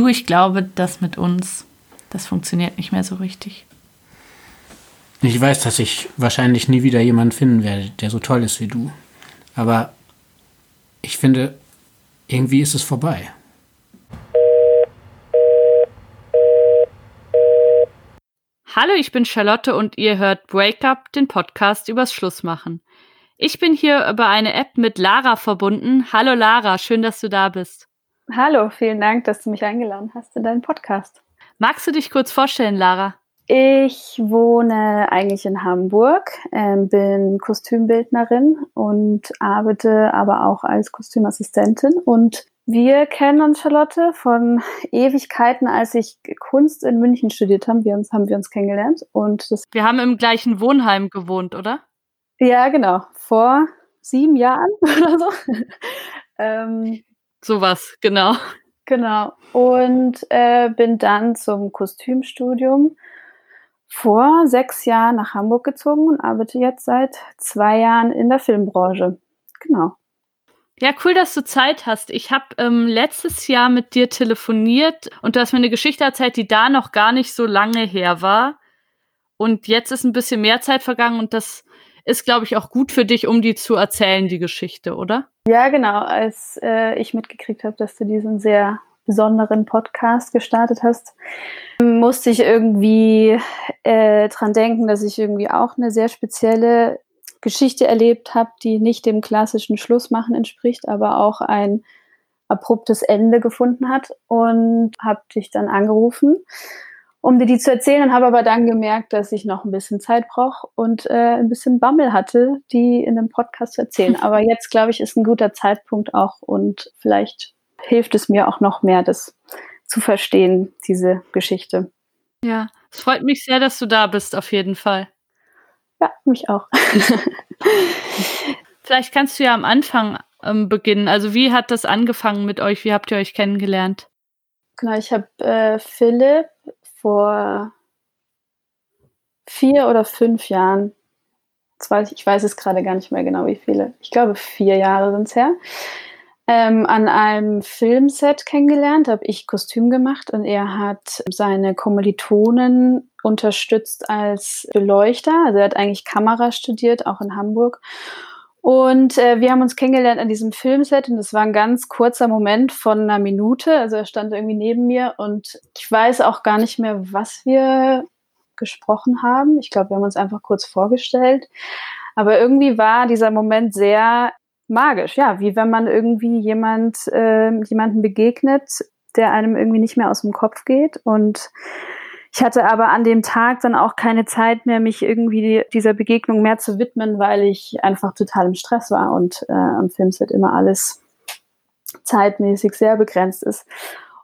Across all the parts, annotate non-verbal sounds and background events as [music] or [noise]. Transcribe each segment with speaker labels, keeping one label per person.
Speaker 1: Du, ich glaube, das mit uns, das funktioniert nicht mehr so richtig.
Speaker 2: Ich weiß, dass ich wahrscheinlich nie wieder jemanden finden werde, der so toll ist wie du. Aber ich finde, irgendwie ist es vorbei.
Speaker 1: Hallo, ich bin Charlotte und ihr hört Break Up, den Podcast übers Schlussmachen. Ich bin hier über eine App mit Lara verbunden. Hallo Lara, schön, dass du da bist.
Speaker 3: Hallo, vielen Dank, dass du mich eingeladen hast in deinen Podcast.
Speaker 1: Magst du dich kurz vorstellen, Lara?
Speaker 3: Ich wohne eigentlich in Hamburg, äh, bin Kostümbildnerin und arbeite aber auch als Kostümassistentin. Und wir kennen uns, Charlotte, von Ewigkeiten, als ich Kunst in München studiert habe. Wir uns, haben wir uns kennengelernt. Und das
Speaker 1: wir haben im gleichen Wohnheim gewohnt, oder?
Speaker 3: Ja, genau. Vor sieben Jahren [laughs] oder so. ähm,
Speaker 1: Sowas, genau.
Speaker 3: Genau. Und äh, bin dann zum Kostümstudium vor sechs Jahren nach Hamburg gezogen und arbeite jetzt seit zwei Jahren in der Filmbranche. Genau.
Speaker 1: Ja, cool, dass du Zeit hast. Ich habe ähm, letztes Jahr mit dir telefoniert und du hast mir eine Geschichte erzählt, die da noch gar nicht so lange her war. Und jetzt ist ein bisschen mehr Zeit vergangen und das ist, glaube ich, auch gut für dich, um die zu erzählen, die Geschichte, oder?
Speaker 3: Ja, genau. Als äh, ich mitgekriegt habe, dass du diesen sehr besonderen Podcast gestartet hast, musste ich irgendwie äh, dran denken, dass ich irgendwie auch eine sehr spezielle Geschichte erlebt habe, die nicht dem klassischen Schlussmachen entspricht, aber auch ein abruptes Ende gefunden hat und habe dich dann angerufen, um dir die zu erzählen und habe aber dann gemerkt, dass ich noch ein bisschen Zeit brauche und äh, ein bisschen Bammel hatte, die in dem Podcast zu erzählen. [laughs] Aber jetzt, glaube ich, ist ein guter Zeitpunkt auch und vielleicht hilft es mir auch noch mehr, das zu verstehen, diese Geschichte.
Speaker 1: Ja, es freut mich sehr, dass du da bist, auf jeden Fall.
Speaker 3: Ja, mich auch. [laughs]
Speaker 1: Vielleicht kannst du ja am Anfang ähm, beginnen. Also wie hat das angefangen mit euch? Wie habt ihr euch kennengelernt?
Speaker 3: Genau, ich habe äh, Philipp vor vier oder fünf Jahren, ich weiß es gerade gar nicht mehr genau, wie viele, ich glaube vier Jahre sind es her, ähm, an einem Filmset kennengelernt, habe ich Kostüm gemacht und er hat seine Kommilitonen unterstützt als Beleuchter. Also er hat eigentlich Kamera studiert, auch in Hamburg. Und äh, wir haben uns kennengelernt an diesem Filmset und das war ein ganz kurzer Moment von einer Minute. Also er stand irgendwie neben mir und ich weiß auch gar nicht mehr, was wir gesprochen haben. Ich glaube, wir haben uns einfach kurz vorgestellt. Aber irgendwie war dieser Moment sehr magisch, ja, wie wenn man irgendwie jemand, äh, jemanden begegnet, der einem irgendwie nicht mehr aus dem Kopf geht. Und ich hatte aber an dem Tag dann auch keine Zeit mehr, mich irgendwie dieser Begegnung mehr zu widmen, weil ich einfach total im Stress war und äh, am Filmset immer alles zeitmäßig sehr begrenzt ist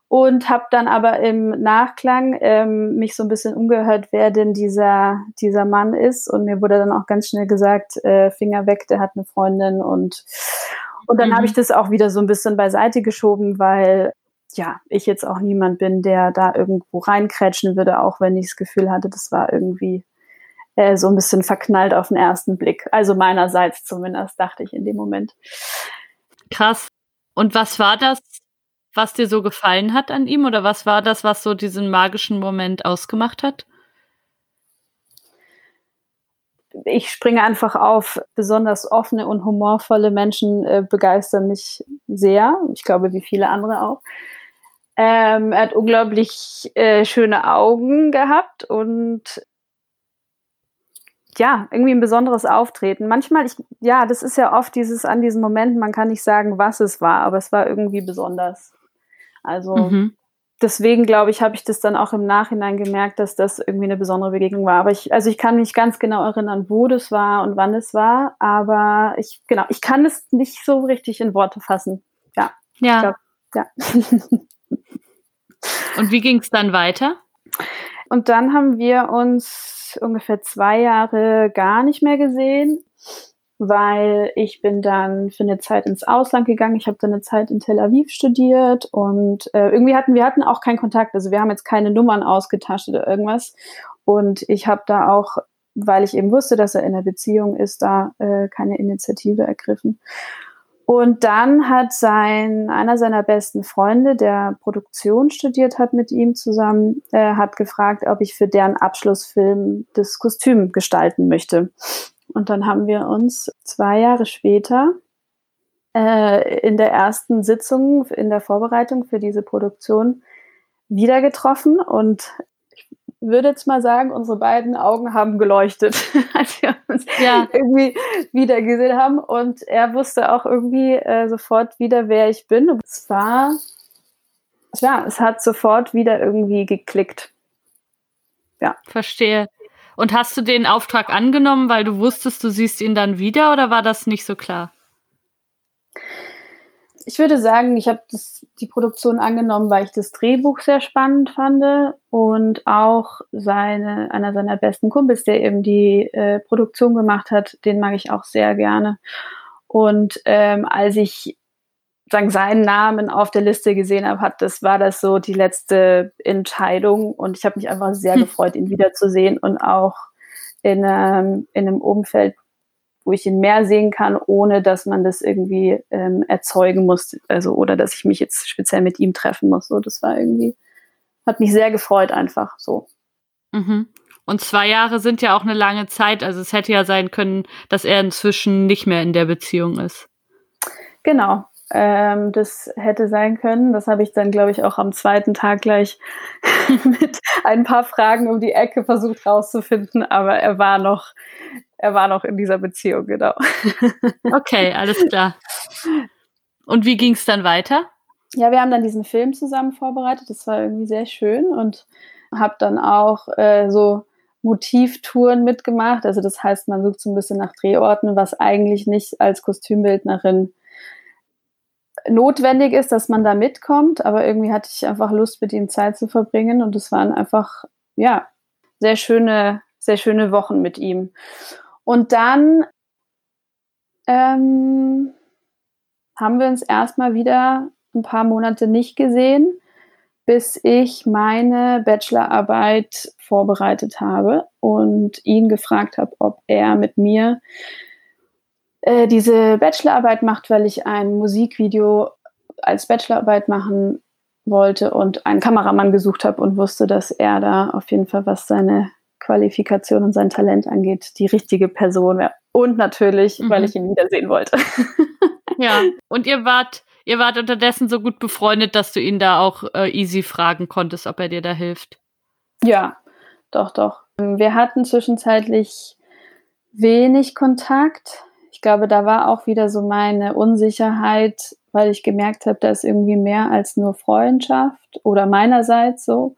Speaker 3: und habe dann aber im Nachklang ähm, mich so ein bisschen umgehört, wer denn dieser, dieser Mann ist. Und mir wurde dann auch ganz schnell gesagt, äh, Finger weg, der hat eine Freundin. Und, und dann mhm. habe ich das auch wieder so ein bisschen beiseite geschoben, weil ja, ich jetzt auch niemand bin, der da irgendwo reinkrätschen würde, auch wenn ich das Gefühl hatte, das war irgendwie äh, so ein bisschen verknallt auf den ersten Blick. Also meinerseits zumindest, dachte ich in dem Moment.
Speaker 1: Krass. Und was war das was dir so gefallen hat an ihm oder was war das, was so diesen magischen Moment ausgemacht hat?
Speaker 3: Ich springe einfach auf, besonders offene und humorvolle Menschen äh, begeistern mich sehr. Ich glaube, wie viele andere auch. Ähm, er hat unglaublich äh, schöne Augen gehabt und ja, irgendwie ein besonderes Auftreten. Manchmal, ich, ja, das ist ja oft dieses an diesen Momenten, man kann nicht sagen, was es war, aber es war irgendwie besonders. Also mhm. deswegen glaube ich, habe ich das dann auch im Nachhinein gemerkt, dass das irgendwie eine besondere Begegnung war. Aber ich, also ich kann mich ganz genau erinnern, wo das war und wann es war, aber ich, genau, ich kann es nicht so richtig in Worte fassen. Ja.
Speaker 1: Ja.
Speaker 3: Glaub, ja. [laughs]
Speaker 1: und wie ging es dann weiter?
Speaker 3: Und dann haben wir uns ungefähr zwei Jahre gar nicht mehr gesehen weil ich bin dann für eine Zeit ins Ausland gegangen. Ich habe dann eine Zeit in Tel Aviv studiert und äh, irgendwie hatten wir hatten auch keinen Kontakt. Also wir haben jetzt keine Nummern ausgetauscht oder irgendwas. Und ich habe da auch, weil ich eben wusste, dass er in einer Beziehung ist, da äh, keine Initiative ergriffen. Und dann hat sein, einer seiner besten Freunde, der Produktion studiert hat mit ihm zusammen, äh, hat gefragt, ob ich für deren Abschlussfilm das Kostüm gestalten möchte. Und dann haben wir uns zwei Jahre später äh, in der ersten Sitzung, in der Vorbereitung für diese Produktion wieder getroffen und würde jetzt mal sagen, unsere beiden Augen haben geleuchtet, [laughs] als wir uns ja. irgendwie wieder gesehen haben. Und er wusste auch irgendwie äh, sofort wieder, wer ich bin. Und es war, ja, es hat sofort wieder irgendwie geklickt.
Speaker 1: Ja. Verstehe. Und hast du den Auftrag angenommen, weil du wusstest, du siehst ihn dann wieder oder war das nicht so klar?
Speaker 3: Ich würde sagen, ich habe die Produktion angenommen, weil ich das Drehbuch sehr spannend fand und auch seine, einer seiner besten Kumpels, der eben die äh, Produktion gemacht hat, den mag ich auch sehr gerne. Und ähm, als ich sagen, seinen Namen auf der Liste gesehen habe, hat, das war das so die letzte Entscheidung und ich habe mich einfach sehr hm. [laughs] gefreut, ihn wiederzusehen und auch in, ähm, in einem Umfeld, wo ich ihn mehr sehen kann, ohne dass man das irgendwie ähm, erzeugen muss, also oder dass ich mich jetzt speziell mit ihm treffen muss. So, das war irgendwie, hat mich sehr gefreut einfach so.
Speaker 1: Mhm. Und zwei Jahre sind ja auch eine lange Zeit, also es hätte ja sein können, dass er inzwischen nicht mehr in der Beziehung ist.
Speaker 3: Genau, ähm, das hätte sein können. Das habe ich dann, glaube ich, auch am zweiten Tag gleich [laughs] mit ein paar Fragen um die Ecke versucht rauszufinden, aber er war noch er war noch in dieser Beziehung, genau. [laughs]
Speaker 1: Okay, alles klar. Und wie ging es dann weiter?
Speaker 3: Ja, wir haben dann diesen Film zusammen vorbereitet. Das war irgendwie sehr schön und habe dann auch äh, so Motivtouren mitgemacht. Also das heißt, man sucht so ein bisschen nach Drehorten, was eigentlich nicht als Kostümbildnerin notwendig ist, dass man da mitkommt. Aber irgendwie hatte ich einfach Lust, mit ihm Zeit zu verbringen und es waren einfach ja sehr schöne, sehr schöne Wochen mit ihm. Und dann ähm, haben wir uns erstmal wieder ein paar Monate nicht gesehen, bis ich meine Bachelorarbeit vorbereitet habe und ihn gefragt habe, ob er mit mir äh, diese Bachelorarbeit macht, weil ich ein Musikvideo als Bachelorarbeit machen wollte und einen Kameramann gesucht habe und wusste, dass er da auf jeden Fall, was seine Qualifikation und sein Talent angeht, die richtige Person wäre. Und natürlich, mhm. weil ich ihn wiedersehen wollte. [laughs]
Speaker 1: ja, und ihr wart, ihr wart unterdessen so gut befreundet, dass du ihn da auch äh, easy fragen konntest, ob er dir da hilft.
Speaker 3: Ja, doch, doch. Wir hatten zwischenzeitlich wenig Kontakt. Ich glaube, da war auch wieder so meine Unsicherheit, weil ich gemerkt habe, da ist irgendwie mehr als nur Freundschaft oder meinerseits so.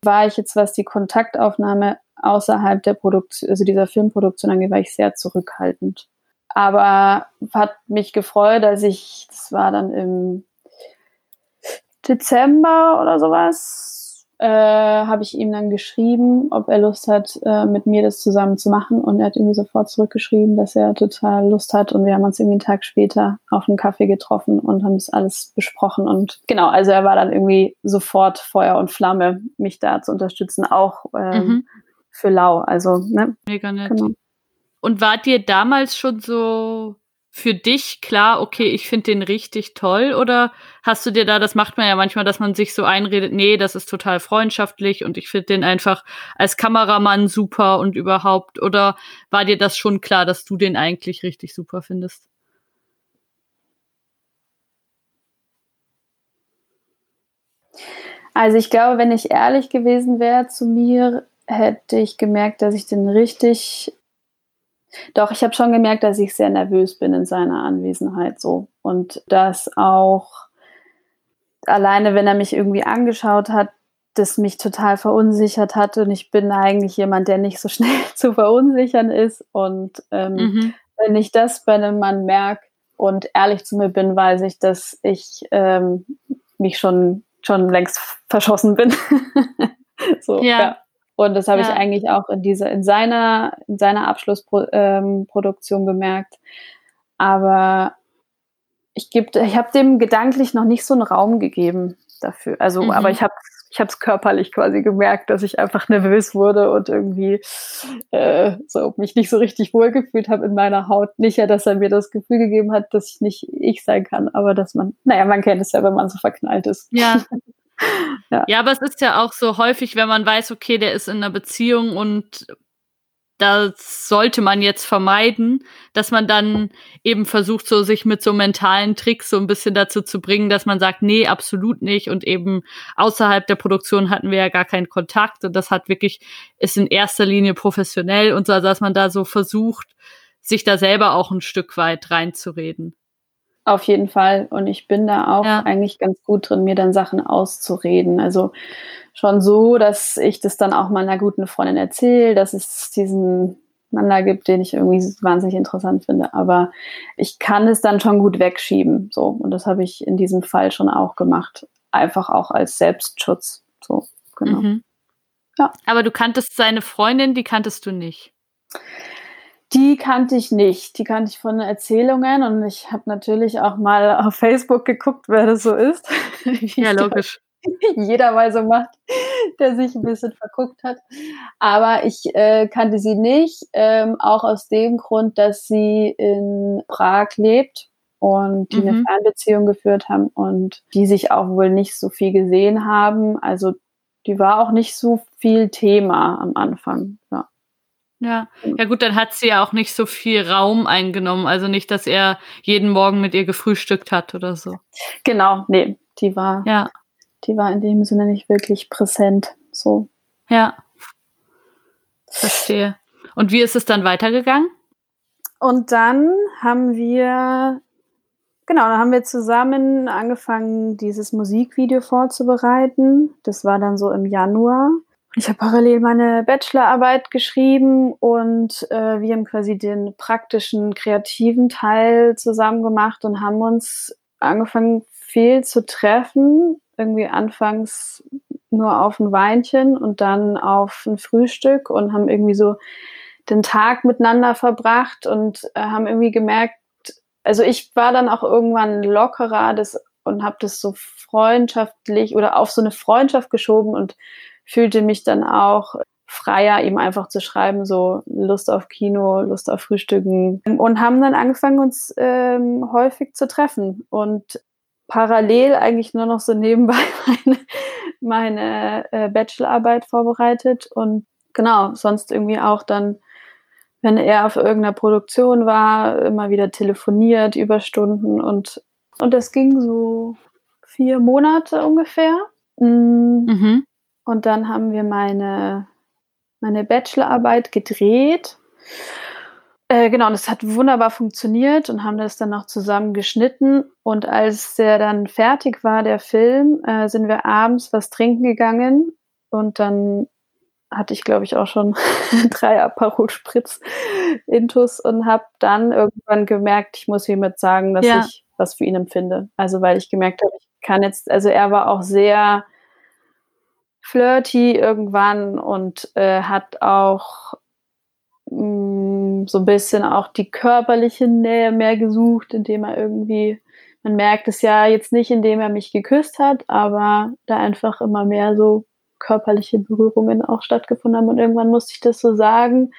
Speaker 3: War ich jetzt, was die Kontaktaufnahme außerhalb der Produktion, also dieser Filmproduktion angeht, war ich sehr zurückhaltend. Aber hat mich gefreut, als ich, das war dann im Dezember oder sowas, äh, habe ich ihm dann geschrieben, ob er Lust hat, äh, mit mir das zusammen zu machen. Und er hat irgendwie sofort zurückgeschrieben, dass er total Lust hat. Und wir haben uns irgendwie einen Tag später auf einen Kaffee getroffen und haben das alles besprochen. Und genau, also er war dann irgendwie sofort Feuer und Flamme, mich da zu unterstützen, auch ähm, mhm für lau. Also, ne?
Speaker 1: Mega nett. Genau. Und war dir damals schon so für dich klar, okay, ich finde den richtig toll? Oder hast du dir da, das macht man ja manchmal, dass man sich so einredet, nee, das ist total freundschaftlich und ich finde den einfach als Kameramann super und überhaupt? Oder war dir das schon klar, dass du den eigentlich richtig super findest?
Speaker 3: Also ich glaube, wenn ich ehrlich gewesen wäre zu mir, hätte ich gemerkt, dass ich den richtig. Doch, ich habe schon gemerkt, dass ich sehr nervös bin in seiner Anwesenheit so. Und dass auch alleine, wenn er mich irgendwie angeschaut hat, das mich total verunsichert hat. Und ich bin eigentlich jemand, der nicht so [laughs] schnell zu verunsichern ist. Und ähm, mhm. wenn ich das bei einem Mann merke und ehrlich zu mir bin, weiß ich, dass ich ähm, mich schon, schon längst verschossen bin. [laughs] so, ja. ja. Und das habe ja. ich eigentlich auch in dieser, in seiner, in seiner Abschlussproduktion ähm, gemerkt. Aber ich gebe, ich habe dem gedanklich noch nicht so einen Raum gegeben dafür. Also, mhm. aber ich habe, ich habe es körperlich quasi gemerkt, dass ich einfach nervös wurde und irgendwie äh, so mich nicht so richtig wohlgefühlt habe in meiner Haut. Nicht ja, dass er mir das Gefühl gegeben hat, dass ich nicht ich sein kann, aber dass man, naja, man kennt es ja, wenn man so verknallt ist.
Speaker 1: Ja. [laughs] [laughs] ja. ja, aber es ist ja auch so häufig, wenn man weiß, okay, der ist in einer Beziehung und das sollte man jetzt vermeiden, dass man dann eben versucht, so sich mit so mentalen Tricks so ein bisschen dazu zu bringen, dass man sagt, nee, absolut nicht. Und eben außerhalb der Produktion hatten wir ja gar keinen Kontakt. Und das hat wirklich, ist in erster Linie professionell und so, dass man da so versucht, sich da selber auch ein Stück weit reinzureden.
Speaker 3: Auf jeden Fall. Und ich bin da auch ja. eigentlich ganz gut drin, mir dann Sachen auszureden. Also schon so, dass ich das dann auch meiner guten Freundin erzähle, dass es diesen Mann da gibt, den ich irgendwie wahnsinnig interessant finde. Aber ich kann es dann schon gut wegschieben. So. Und das habe ich in diesem Fall schon auch gemacht. Einfach auch als Selbstschutz. So, genau. Mhm.
Speaker 1: Ja. Aber du kanntest seine Freundin, die kanntest du nicht.
Speaker 3: Die kannte ich nicht. Die kannte ich von Erzählungen und ich habe natürlich auch mal auf Facebook geguckt, wer das so ist. [laughs]
Speaker 1: ja, logisch. [laughs]
Speaker 3: Jeder mal so macht, der sich ein bisschen verguckt hat. Aber ich äh, kannte sie nicht, ähm, auch aus dem Grund, dass sie in Prag lebt und die mhm. eine Fernbeziehung geführt haben und die sich auch wohl nicht so viel gesehen haben. Also die war auch nicht so viel Thema am Anfang. Ja.
Speaker 1: Ja, ja gut, dann hat sie ja auch nicht so viel Raum eingenommen. Also nicht, dass er jeden Morgen mit ihr gefrühstückt hat oder so.
Speaker 3: Genau, nee, die war, ja. die war in dem Sinne nicht wirklich präsent. So.
Speaker 1: Ja. Verstehe. Und wie ist es dann weitergegangen?
Speaker 3: Und dann haben wir, genau, dann haben wir zusammen angefangen, dieses Musikvideo vorzubereiten. Das war dann so im Januar. Ich habe parallel meine Bachelorarbeit geschrieben und äh, wir haben quasi den praktischen, kreativen Teil zusammen gemacht und haben uns angefangen, viel zu treffen. Irgendwie anfangs nur auf ein Weinchen und dann auf ein Frühstück und haben irgendwie so den Tag miteinander verbracht und äh, haben irgendwie gemerkt, also ich war dann auch irgendwann lockerer das, und habe das so freundschaftlich oder auf so eine Freundschaft geschoben und fühlte mich dann auch freier, ihm einfach zu schreiben, so Lust auf Kino, Lust auf Frühstücken und haben dann angefangen, uns ähm, häufig zu treffen und parallel eigentlich nur noch so nebenbei [laughs] meine, meine äh, Bachelorarbeit vorbereitet und genau, sonst irgendwie auch dann, wenn er auf irgendeiner Produktion war, immer wieder telefoniert über Stunden und, und das ging so vier Monate ungefähr. Mm. Mhm. Und dann haben wir meine, meine Bachelorarbeit gedreht. Äh, genau, und es hat wunderbar funktioniert und haben das dann noch zusammen geschnitten. Und als der dann fertig war, der Film, äh, sind wir abends was trinken gegangen. Und dann hatte ich, glaube ich, auch schon [laughs] drei Aperol Spritz Intus und habe dann irgendwann gemerkt, ich muss hiermit sagen, dass ja. ich was für ihn empfinde. Also weil ich gemerkt habe, ich kann jetzt, also er war auch sehr flirty irgendwann und äh, hat auch mh, mm, so ein bisschen auch die körperliche Nähe mehr gesucht, indem er irgendwie, man merkt es ja jetzt nicht, indem er mich geküsst hat, aber da einfach immer mehr so körperliche Berührungen auch stattgefunden haben und irgendwann musste ich das so sagen,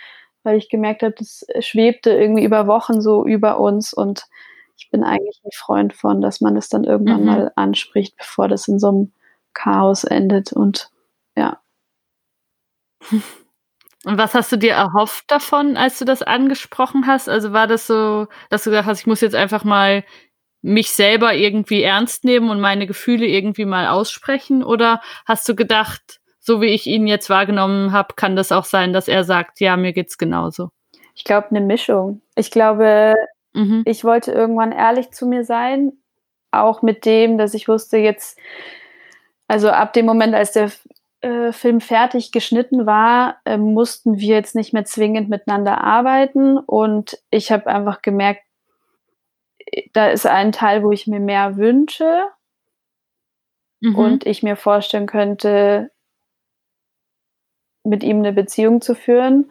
Speaker 3: weil ich gemerkt habe, das schwebte irgendwie über Wochen so über uns und ich bin eigentlich ein Freund von, dass man das dann irgendwann mhm. mal anspricht, bevor das in so einem Chaos endet und ja.
Speaker 1: Und was hast du dir erhofft davon, als du das angesprochen hast? Also war das so, dass du gesagt hast, ich muss jetzt einfach mal mich selber irgendwie ernst nehmen und meine Gefühle irgendwie mal aussprechen? Oder hast du gedacht, so wie ich ihn jetzt wahrgenommen habe, kann das auch sein, dass er sagt, ja, mir geht's genauso?
Speaker 3: Ich glaube, eine Mischung. Ich glaube, mhm. ich wollte irgendwann ehrlich zu mir sein, auch mit dem, dass ich wusste, jetzt, also ab dem Moment, als der äh, Film fertig geschnitten war, äh, mussten wir jetzt nicht mehr zwingend miteinander arbeiten. Und ich habe einfach gemerkt, da ist ein Teil, wo ich mir mehr wünsche mhm. und ich mir vorstellen könnte, mit ihm eine Beziehung zu führen.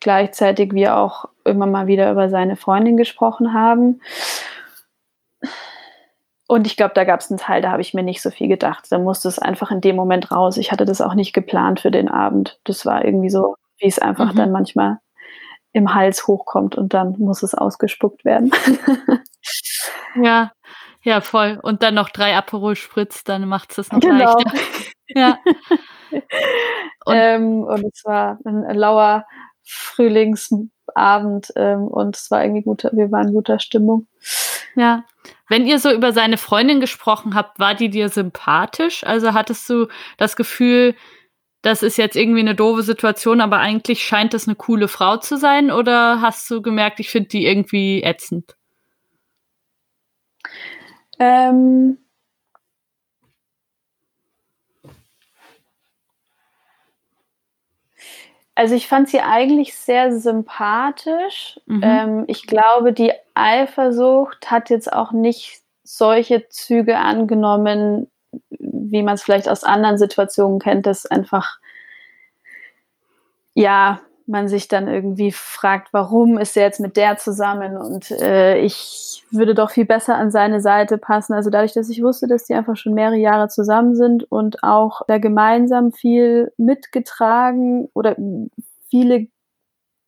Speaker 3: Gleichzeitig wir auch immer mal wieder über seine Freundin gesprochen haben. Und ich glaube, da gab es einen Teil, da habe ich mir nicht so viel gedacht. Da musste es einfach in dem Moment raus. Ich hatte das auch nicht geplant für den Abend. Das war irgendwie so, wie es einfach mhm. dann manchmal im Hals hochkommt und dann muss es ausgespuckt werden. [laughs]
Speaker 1: ja, ja, voll. Und dann noch drei Aperol Spritz, dann macht es das noch genau. leichter. [laughs] ja.
Speaker 3: Und, ähm, und es war ein lauer Frühlingsabend ähm, und es war irgendwie gut, wir waren in guter Stimmung.
Speaker 1: Ja. Wenn ihr so über seine Freundin gesprochen habt, war die dir sympathisch? Also hattest du das Gefühl, das ist jetzt irgendwie eine doofe Situation, aber eigentlich scheint das eine coole Frau zu sein? Oder hast du gemerkt, ich finde die irgendwie ätzend?
Speaker 3: Ähm, also ich fand sie eigentlich sehr sympathisch. Mhm. Ähm, ich glaube, die Eifersucht hat jetzt auch nicht solche Züge angenommen, wie man es vielleicht aus anderen Situationen kennt, dass einfach ja man sich dann irgendwie fragt, warum ist er jetzt mit der zusammen und äh, ich würde doch viel besser an seine Seite passen. Also dadurch, dass ich wusste, dass die einfach schon mehrere Jahre zusammen sind und auch da gemeinsam viel mitgetragen oder viele,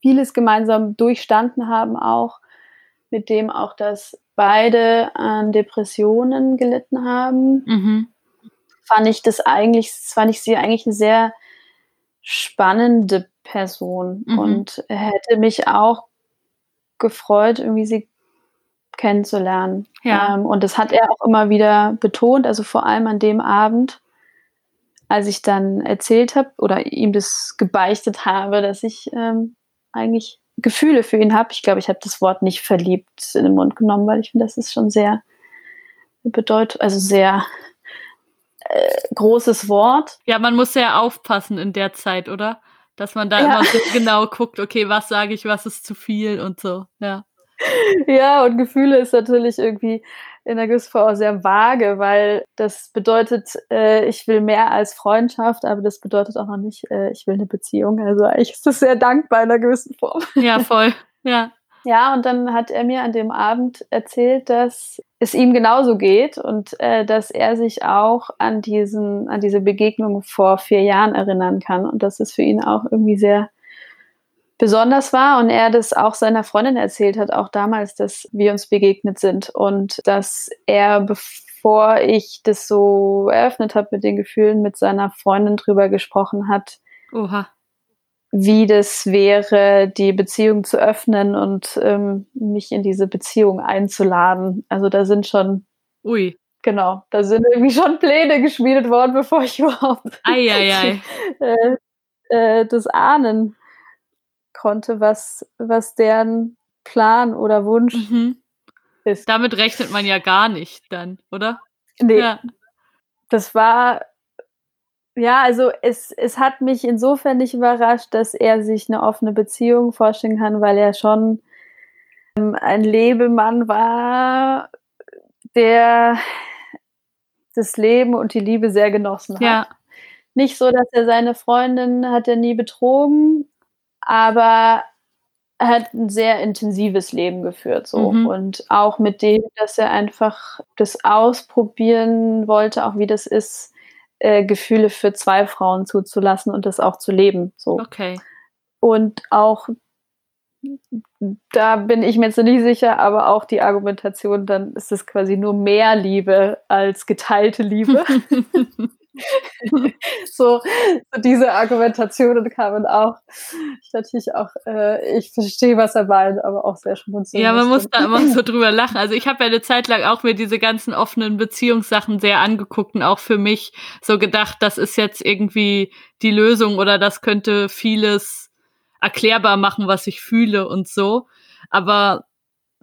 Speaker 3: vieles gemeinsam durchstanden haben auch, mit dem auch, dass beide an Depressionen gelitten haben, mhm. fand ich das eigentlich, fand ich sie eigentlich eine sehr spannende Person mhm. und hätte mich auch gefreut, irgendwie sie kennenzulernen. Ja. Ähm, und das hat er auch immer wieder betont, also vor allem an dem Abend, als ich dann erzählt habe oder ihm das gebeichtet habe, dass ich ähm, eigentlich Gefühle für ihn habe. Ich glaube, ich habe das Wort nicht verliebt in den Mund genommen, weil ich finde, das ist schon sehr bedeutet, also sehr äh, großes Wort.
Speaker 1: Ja, man muss sehr aufpassen in der Zeit, oder? Dass man da ja. immer so genau guckt, okay, was sage ich, was ist zu viel und so, ja.
Speaker 3: Ja, und Gefühle ist natürlich irgendwie in der gewissen Form auch sehr vage, weil das bedeutet, äh, ich will mehr als Freundschaft, aber das bedeutet auch noch nicht, äh, ich will eine Beziehung. Also eigentlich ist das sehr dankbar in einer gewissen Form.
Speaker 1: Ja, voll. Ja.
Speaker 3: Ja, und dann hat er mir an dem Abend erzählt, dass es ihm genauso geht und äh, dass er sich auch an diesen, an diese Begegnung vor vier Jahren erinnern kann und dass es für ihn auch irgendwie sehr besonders war und er das auch seiner Freundin erzählt hat, auch damals, dass wir uns begegnet sind und dass er, bevor ich das so eröffnet habe mit den Gefühlen, mit seiner Freundin drüber gesprochen hat, Oha wie das wäre, die Beziehung zu öffnen und ähm, mich in diese Beziehung einzuladen. Also da sind schon,
Speaker 1: ui,
Speaker 3: genau, da sind irgendwie schon Pläne geschmiedet worden, bevor ich [laughs] überhaupt
Speaker 1: ei, ei, ei.
Speaker 3: äh, äh, das ahnen konnte, was, was deren Plan oder Wunsch mhm. ist.
Speaker 1: Damit rechnet man ja gar nicht dann, oder?
Speaker 3: Nee. Ja. Das war ja, also es, es hat mich insofern nicht überrascht, dass er sich eine offene Beziehung vorstellen kann, weil er schon ähm, ein Lebemann war, der das Leben und die Liebe sehr genossen hat. Ja. Nicht so, dass er seine Freundin hat er nie betrogen, aber er hat ein sehr intensives Leben geführt so mhm. und auch mit dem, dass er einfach das ausprobieren wollte, auch wie das ist, äh, Gefühle für zwei Frauen zuzulassen und das auch zu leben. So.
Speaker 1: Okay.
Speaker 3: Und auch da bin ich mir jetzt nicht sicher, aber auch die Argumentation, dann ist es quasi nur mehr Liebe als geteilte Liebe. [laughs] [laughs] so, so, diese Argumentationen kamen auch. Ich natürlich auch, äh, ich verstehe, was er meint, aber auch sehr schmunzeln.
Speaker 1: Ja, man muss da immer so [laughs] drüber lachen. Also ich habe ja eine Zeit lang auch mir diese ganzen offenen Beziehungssachen sehr angeguckt und auch für mich so gedacht, das ist jetzt irgendwie die Lösung oder das könnte vieles erklärbar machen, was ich fühle und so. Aber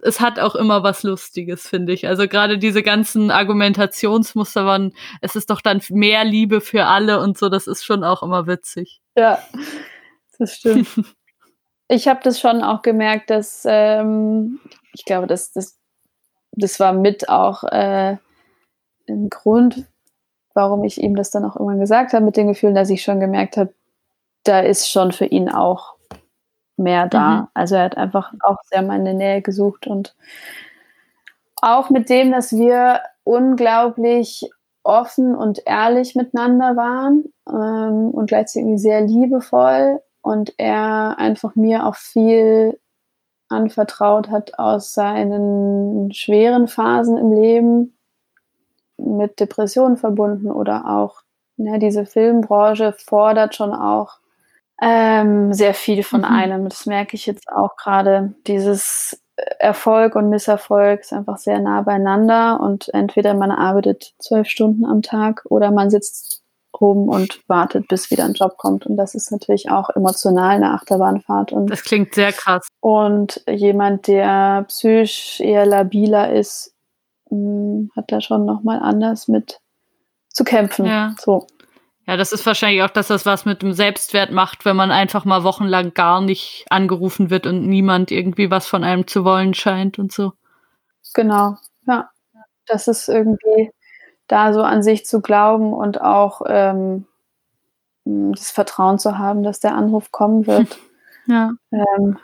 Speaker 1: es hat auch immer was Lustiges, finde ich. Also gerade diese ganzen Argumentationsmuster waren, es ist doch dann mehr Liebe für alle und so, das ist schon auch immer witzig.
Speaker 3: Ja, das stimmt. [laughs] ich habe das schon auch gemerkt, dass ähm, ich glaube, dass das, das war mit auch äh, ein Grund, warum ich ihm das dann auch irgendwann gesagt habe mit den Gefühlen, dass ich schon gemerkt habe, da ist schon für ihn auch mehr da. Mhm. Also er hat einfach auch sehr meine Nähe gesucht und auch mit dem, dass wir unglaublich offen und ehrlich miteinander waren ähm, und gleichzeitig sehr liebevoll und er einfach mir auch viel anvertraut hat aus seinen schweren Phasen im Leben mit Depressionen verbunden oder auch ja, diese Filmbranche fordert schon auch ähm, sehr viel von mhm. einem. Das merke ich jetzt auch gerade. Dieses Erfolg und Misserfolg ist einfach sehr nah beieinander und entweder man arbeitet zwölf Stunden am Tag oder man sitzt rum und wartet, bis wieder ein Job kommt. Und das ist natürlich auch emotional eine Achterbahnfahrt. Und,
Speaker 1: das klingt sehr krass.
Speaker 3: Und jemand, der psychisch eher labiler ist, hm, hat da schon nochmal anders mit zu kämpfen.
Speaker 1: Ja.
Speaker 3: So.
Speaker 1: Ja, das ist wahrscheinlich auch, dass das was mit dem Selbstwert macht, wenn man einfach mal wochenlang gar nicht angerufen wird und niemand irgendwie was von einem zu wollen scheint und so.
Speaker 3: Genau, ja. Das ist irgendwie da so an sich zu glauben und auch ähm, das Vertrauen zu haben, dass der Anruf kommen wird. [laughs]
Speaker 1: Ja.
Speaker 3: Ähm,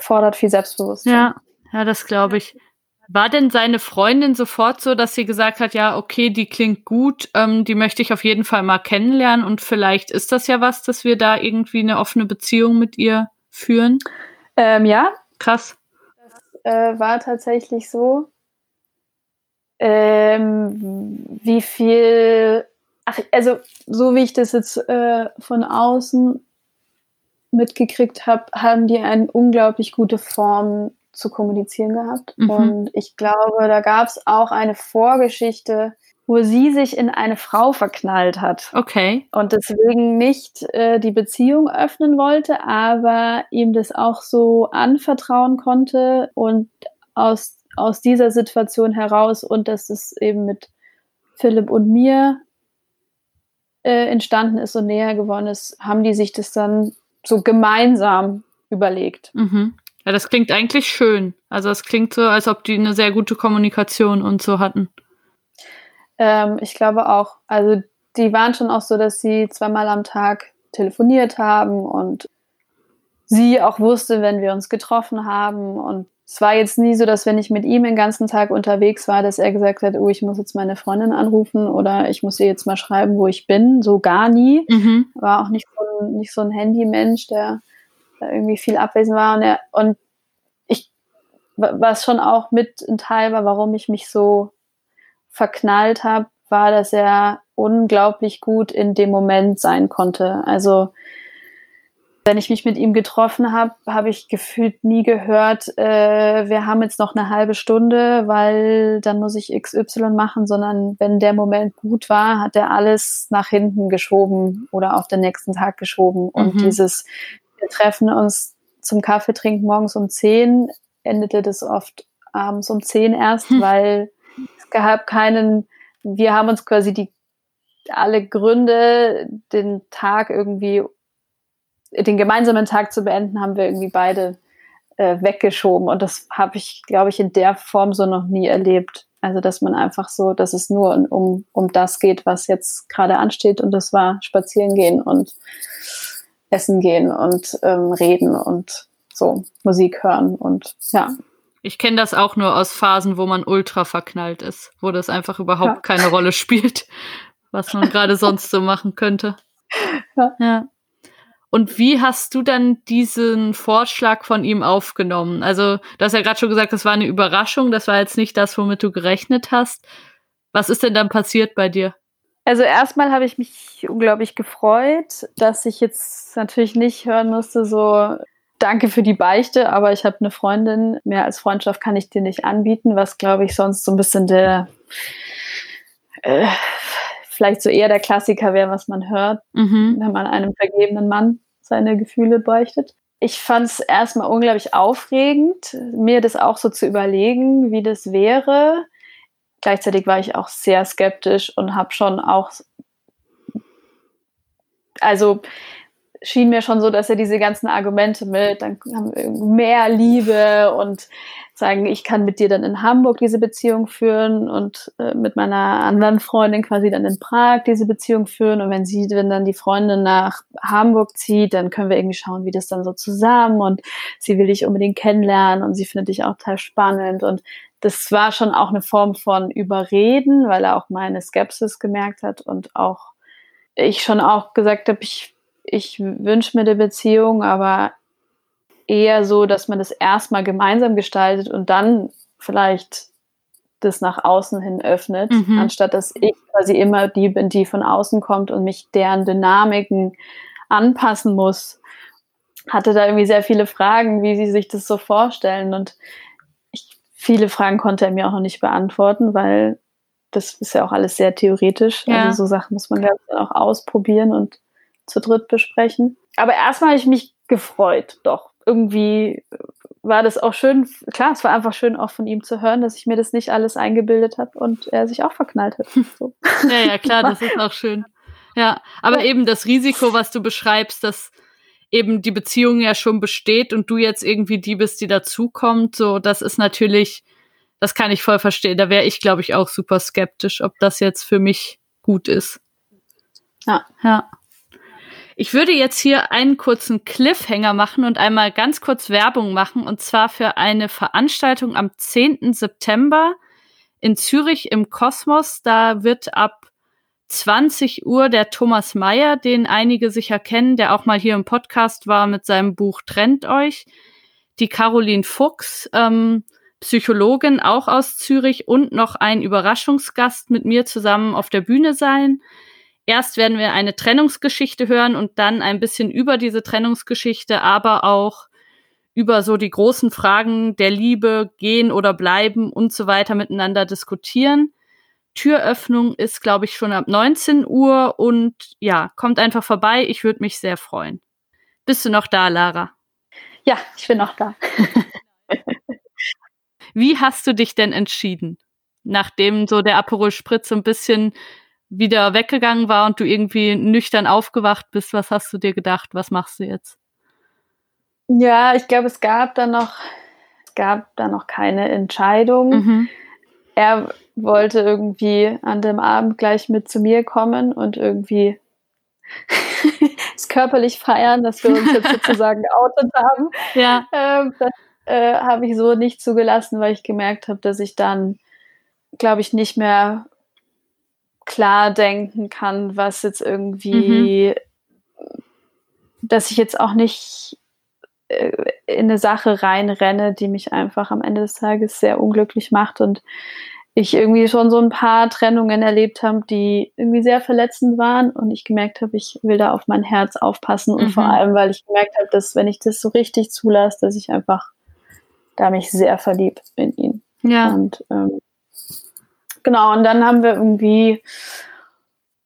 Speaker 3: fordert viel Selbstbewusstsein.
Speaker 1: Ja, ja, das glaube ich. War denn seine Freundin sofort so, dass sie gesagt hat, ja, okay, die klingt gut, ähm, die möchte ich auf jeden Fall mal kennenlernen und vielleicht ist das ja was, dass wir da irgendwie eine offene Beziehung mit ihr führen?
Speaker 3: Ähm, ja.
Speaker 1: Krass.
Speaker 3: Das äh, war tatsächlich so. Ähm, wie viel, ach, also so wie ich das jetzt äh, von außen mitgekriegt habe, haben die eine unglaublich gute Form zu kommunizieren gehabt. Mhm. Und ich glaube, da gab es auch eine Vorgeschichte, wo sie sich in eine Frau verknallt hat.
Speaker 1: Okay.
Speaker 3: Und deswegen nicht äh, die Beziehung öffnen wollte, aber ihm das auch so anvertrauen konnte und aus, aus dieser Situation heraus und dass es eben mit Philipp und mir äh, entstanden ist und näher geworden ist, haben die sich das dann so gemeinsam überlegt.
Speaker 1: Mhm. Ja, das klingt eigentlich schön. Also es klingt so, als ob die eine sehr gute Kommunikation und so hatten.
Speaker 3: Ähm, ich glaube auch. Also die waren schon auch so, dass sie zweimal am Tag telefoniert haben und sie auch wusste, wenn wir uns getroffen haben. Und es war jetzt nie so, dass wenn ich mit ihm den ganzen Tag unterwegs war, dass er gesagt hat, oh, ich muss jetzt meine Freundin anrufen oder ich muss ihr jetzt mal schreiben, wo ich bin. So gar nie.
Speaker 1: Mhm.
Speaker 3: War auch nicht so ein, nicht so ein Handymensch, der da irgendwie viel abwesend war. Und, er, und ich, was schon auch mit ein Teil war, warum ich mich so verknallt habe, war, dass er unglaublich gut in dem Moment sein konnte. Also wenn ich mich mit ihm getroffen habe, habe ich gefühlt nie gehört, äh, wir haben jetzt noch eine halbe Stunde, weil dann muss ich XY machen, sondern wenn der Moment gut war, hat er alles nach hinten geschoben oder auf den nächsten Tag geschoben. Und mhm. dieses, wir treffen uns zum Kaffee trinken morgens um 10, endete das oft abends um 10 erst, hm. weil es gab keinen, wir haben uns quasi die alle Gründe, den Tag irgendwie, den gemeinsamen Tag zu beenden, haben wir irgendwie beide äh, weggeschoben. Und das habe ich, glaube ich, in der Form so noch nie erlebt. Also, dass man einfach so, dass es nur um, um das geht, was jetzt gerade ansteht. Und das war spazieren gehen und essen gehen und ähm, reden und so Musik hören und ja.
Speaker 1: Ich kenne das auch nur aus Phasen, wo man ultra verknallt ist, wo das einfach überhaupt ja. keine Rolle spielt, was man gerade [laughs] sonst so machen könnte.
Speaker 3: Ja.
Speaker 1: ja. Und wie hast du dann diesen Vorschlag von ihm aufgenommen? Also, du hast ja gerade schon gesagt, das war eine Überraschung, das war jetzt nicht das, womit du gerechnet hast. Was ist denn dann passiert bei dir?
Speaker 3: Also erstmal habe ich mich unglaublich gefreut, dass ich jetzt natürlich nicht hören musste, so danke für die Beichte, aber ich habe eine Freundin, mehr als Freundschaft kann ich dir nicht anbieten, was glaube ich sonst so ein bisschen der äh, vielleicht so eher der Klassiker wäre, was man hört,
Speaker 1: mhm.
Speaker 3: wenn man einem vergebenen Mann seine Gefühle beichtet. Ich fand es erstmal unglaublich aufregend, mir das auch so zu überlegen, wie das wäre gleichzeitig war ich auch sehr skeptisch und habe schon auch, also schien mir schon so, dass er diese ganzen Argumente mit, dann haben wir mehr Liebe und sagen, ich kann mit dir dann in Hamburg diese Beziehung führen und äh, mit meiner anderen Freundin quasi dann in Prag diese Beziehung führen. Und wenn sie, wenn dann die Freundin nach Hamburg zieht, dann können wir irgendwie schauen, wie das dann so zusammen und sie will dich unbedingt kennenlernen und sie findet dich auch total spannend und das war schon auch eine Form von Überreden, weil er auch meine Skepsis gemerkt hat und auch ich schon auch gesagt habe, ich, ich wünsche mir eine Beziehung, aber eher so, dass man das erstmal gemeinsam gestaltet und dann vielleicht das nach außen hin öffnet, mhm. anstatt dass ich quasi immer die bin, die von außen kommt und mich deren Dynamiken anpassen muss. Hatte da irgendwie sehr viele Fragen, wie sie sich das so vorstellen und viele Fragen konnte er mir auch noch nicht beantworten, weil das ist ja auch alles sehr theoretisch. Ja. Also so Sachen muss man ja auch ausprobieren und zu dritt besprechen. Aber erstmal habe ich mich gefreut, doch. Irgendwie war das auch schön, klar, es war einfach schön auch von ihm zu hören, dass ich mir das nicht alles eingebildet habe und er sich auch verknallt hat. So.
Speaker 1: Ja, ja, klar, das [laughs] ist auch schön. Ja, aber eben das Risiko, was du beschreibst, dass eben die Beziehung ja schon besteht und du jetzt irgendwie die bist, die dazukommt, so, das ist natürlich das kann ich voll verstehen. Da wäre ich, glaube ich, auch super skeptisch, ob das jetzt für mich gut ist.
Speaker 3: Ja.
Speaker 1: Ja. Ich würde jetzt hier einen kurzen Cliffhanger machen und einmal ganz kurz Werbung machen und zwar für eine Veranstaltung am 10. September in Zürich im Kosmos. Da wird ab 20 Uhr der Thomas Meyer, den einige sicher kennen, der auch mal hier im Podcast war mit seinem Buch Trennt euch, die Caroline Fuchs, ähm, Psychologin auch aus Zürich und noch ein Überraschungsgast mit mir zusammen auf der Bühne sein. Erst werden wir eine Trennungsgeschichte hören und dann ein bisschen über diese Trennungsgeschichte, aber auch über so die großen Fragen der Liebe, gehen oder bleiben und so weiter miteinander diskutieren. Türöffnung ist, glaube ich, schon ab 19 Uhr und ja, kommt einfach vorbei. Ich würde mich sehr freuen. Bist du noch da, Lara?
Speaker 3: Ja, ich bin noch da. [laughs]
Speaker 1: Wie hast du dich denn entschieden? Nachdem so der Aperol Spritz so ein bisschen wieder weggegangen war und du irgendwie nüchtern aufgewacht bist, was hast du dir gedacht? Was machst du jetzt?
Speaker 3: Ja, ich glaube, es gab da noch, es gab da noch keine Entscheidung. Mhm. Er wollte irgendwie an dem Abend gleich mit zu mir kommen und irgendwie [laughs] es körperlich feiern, dass wir uns jetzt [laughs] sozusagen geoutet haben.
Speaker 1: Ja.
Speaker 3: Ähm, das äh, habe ich so nicht zugelassen, weil ich gemerkt habe, dass ich dann, glaube ich, nicht mehr klar denken kann, was jetzt irgendwie, mhm. dass ich jetzt auch nicht in eine Sache reinrenne, die mich einfach am Ende des Tages sehr unglücklich macht und ich irgendwie schon so ein paar Trennungen erlebt habe, die irgendwie sehr verletzend waren und ich gemerkt habe, ich will da auf mein Herz aufpassen und mhm. vor allem, weil ich gemerkt habe, dass wenn ich das so richtig zulasse, dass ich einfach da mich sehr verliebt in ihn.
Speaker 1: Ja.
Speaker 3: Und ähm, genau, und dann haben wir irgendwie,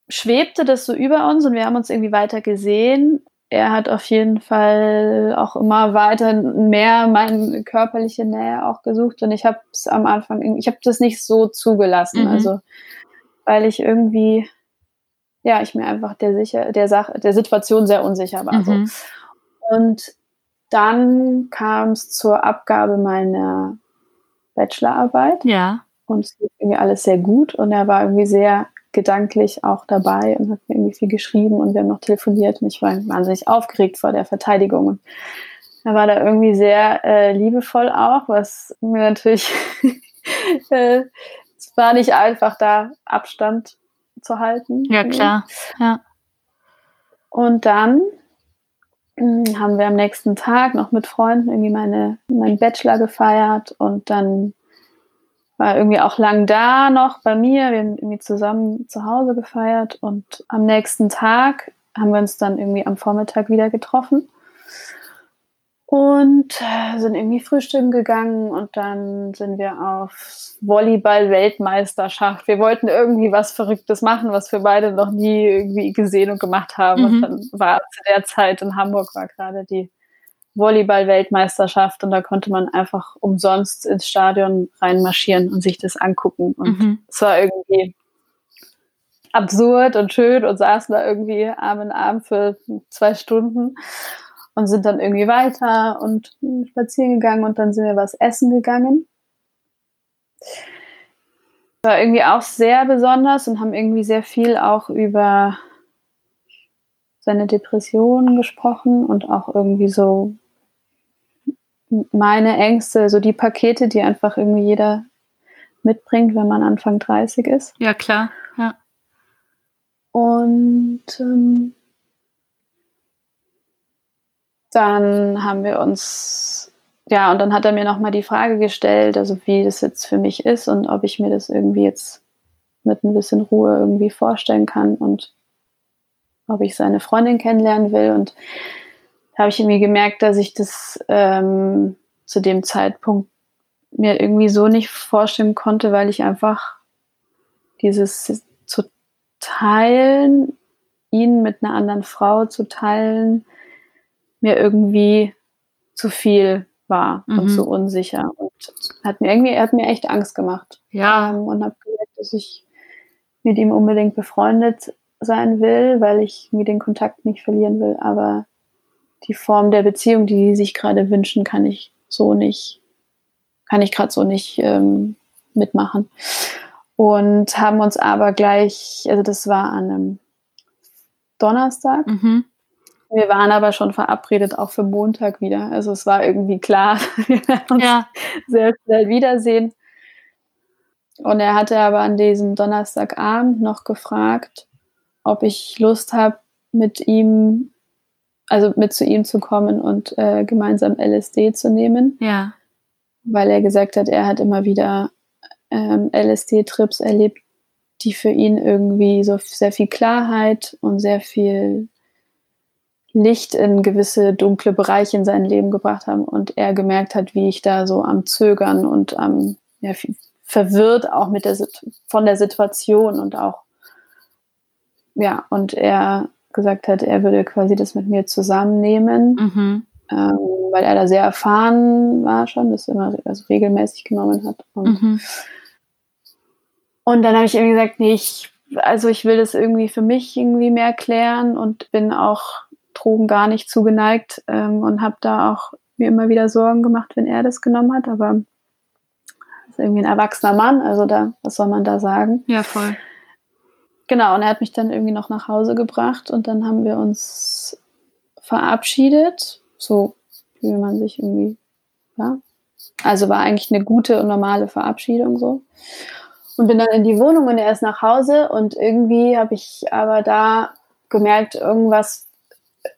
Speaker 3: schwebte das so über uns und wir haben uns irgendwie weiter gesehen. Er hat auf jeden Fall auch immer weiter mehr meine körperliche Nähe auch gesucht und ich habe es am Anfang, ich habe das nicht so zugelassen, mhm. also weil ich irgendwie, ja, ich mir einfach der sicher, der Sache, der Situation sehr unsicher war. Mhm. So. Und dann kam es zur Abgabe meiner Bachelorarbeit.
Speaker 1: Ja.
Speaker 3: Und es lief irgendwie alles sehr gut und er war irgendwie sehr gedanklich auch dabei und hat mir irgendwie viel geschrieben und wir haben noch telefoniert und ich war wahnsinnig aufgeregt vor der Verteidigung. Und er war da irgendwie sehr äh, liebevoll auch, was mir natürlich, [laughs] äh, es war nicht einfach da Abstand zu halten.
Speaker 1: Ja, klar. Ja.
Speaker 3: Und dann hm, haben wir am nächsten Tag noch mit Freunden irgendwie meine, meinen Bachelor gefeiert und dann war irgendwie auch lang da noch bei mir. Wir haben irgendwie zusammen zu Hause gefeiert und am nächsten Tag haben wir uns dann irgendwie am Vormittag wieder getroffen und äh, sind irgendwie frühstücken gegangen und dann sind wir auf Volleyball-Weltmeisterschaft. Wir wollten irgendwie was Verrücktes machen, was wir beide noch nie irgendwie gesehen und gemacht haben. Mhm. Und dann war zu der Zeit in Hamburg war gerade die Volleyball-Weltmeisterschaft und da konnte man einfach umsonst ins Stadion reinmarschieren und sich das angucken. Und mhm. es war irgendwie absurd und schön und saßen da irgendwie Arm in Arm für zwei Stunden und sind dann irgendwie weiter und spazieren gegangen und dann sind wir was essen gegangen. War irgendwie auch sehr besonders und haben irgendwie sehr viel auch über seine Depressionen gesprochen und auch irgendwie so meine Ängste, so die Pakete, die einfach irgendwie jeder mitbringt, wenn man Anfang 30 ist.
Speaker 1: Ja, klar. Ja.
Speaker 3: Und ähm, dann haben wir uns, ja, und dann hat er mir nochmal die Frage gestellt, also wie das jetzt für mich ist und ob ich mir das irgendwie jetzt mit ein bisschen Ruhe irgendwie vorstellen kann und ob ich seine Freundin kennenlernen will. Und habe ich irgendwie gemerkt, dass ich das ähm, zu dem Zeitpunkt mir irgendwie so nicht vorstellen konnte, weil ich einfach dieses zu teilen, ihn mit einer anderen Frau zu teilen, mir irgendwie zu viel war mhm. und zu unsicher und hat mir irgendwie, er hat mir echt Angst gemacht.
Speaker 1: Ja.
Speaker 3: Ähm, und habe gemerkt, dass ich mit ihm unbedingt befreundet sein will, weil ich mir den Kontakt nicht verlieren will. Aber die Form der Beziehung, die sie sich gerade wünschen, kann ich so nicht, kann ich gerade so nicht ähm, mitmachen. Und haben uns aber gleich, also das war an einem Donnerstag. Mhm. Wir waren aber schon verabredet, auch für Montag wieder. Also es war irgendwie klar, [laughs] wir werden uns ja. sehr schnell wiedersehen. Und er hatte aber an diesem Donnerstagabend noch gefragt, ob ich Lust habe, mit ihm, also mit zu ihm zu kommen und äh, gemeinsam LSD zu nehmen.
Speaker 1: Ja.
Speaker 3: Weil er gesagt hat, er hat immer wieder ähm, LSD-Trips erlebt, die für ihn irgendwie so sehr viel Klarheit und sehr viel Licht in gewisse dunkle Bereiche in sein Leben gebracht haben und er gemerkt hat, wie ich da so am Zögern und am ja, verwirrt auch mit der von der Situation und auch ja und er gesagt hat, er würde quasi das mit mir zusammennehmen, mhm. ähm, weil er da sehr erfahren war schon, das immer also regelmäßig genommen hat und, mhm. und dann habe ich irgendwie gesagt, nee, ich, also ich will das irgendwie für mich irgendwie mehr klären und bin auch Drogen gar nicht zugeneigt ähm, und habe da auch mir immer wieder Sorgen gemacht, wenn er das genommen hat, aber ist irgendwie ein erwachsener Mann, also da, was soll man da sagen?
Speaker 1: Ja, voll.
Speaker 3: Genau, und er hat mich dann irgendwie noch nach Hause gebracht und dann haben wir uns verabschiedet, so wie man sich irgendwie, ja. Also war eigentlich eine gute und normale Verabschiedung so. Und bin dann in die Wohnung und er ist nach Hause und irgendwie habe ich aber da gemerkt, irgendwas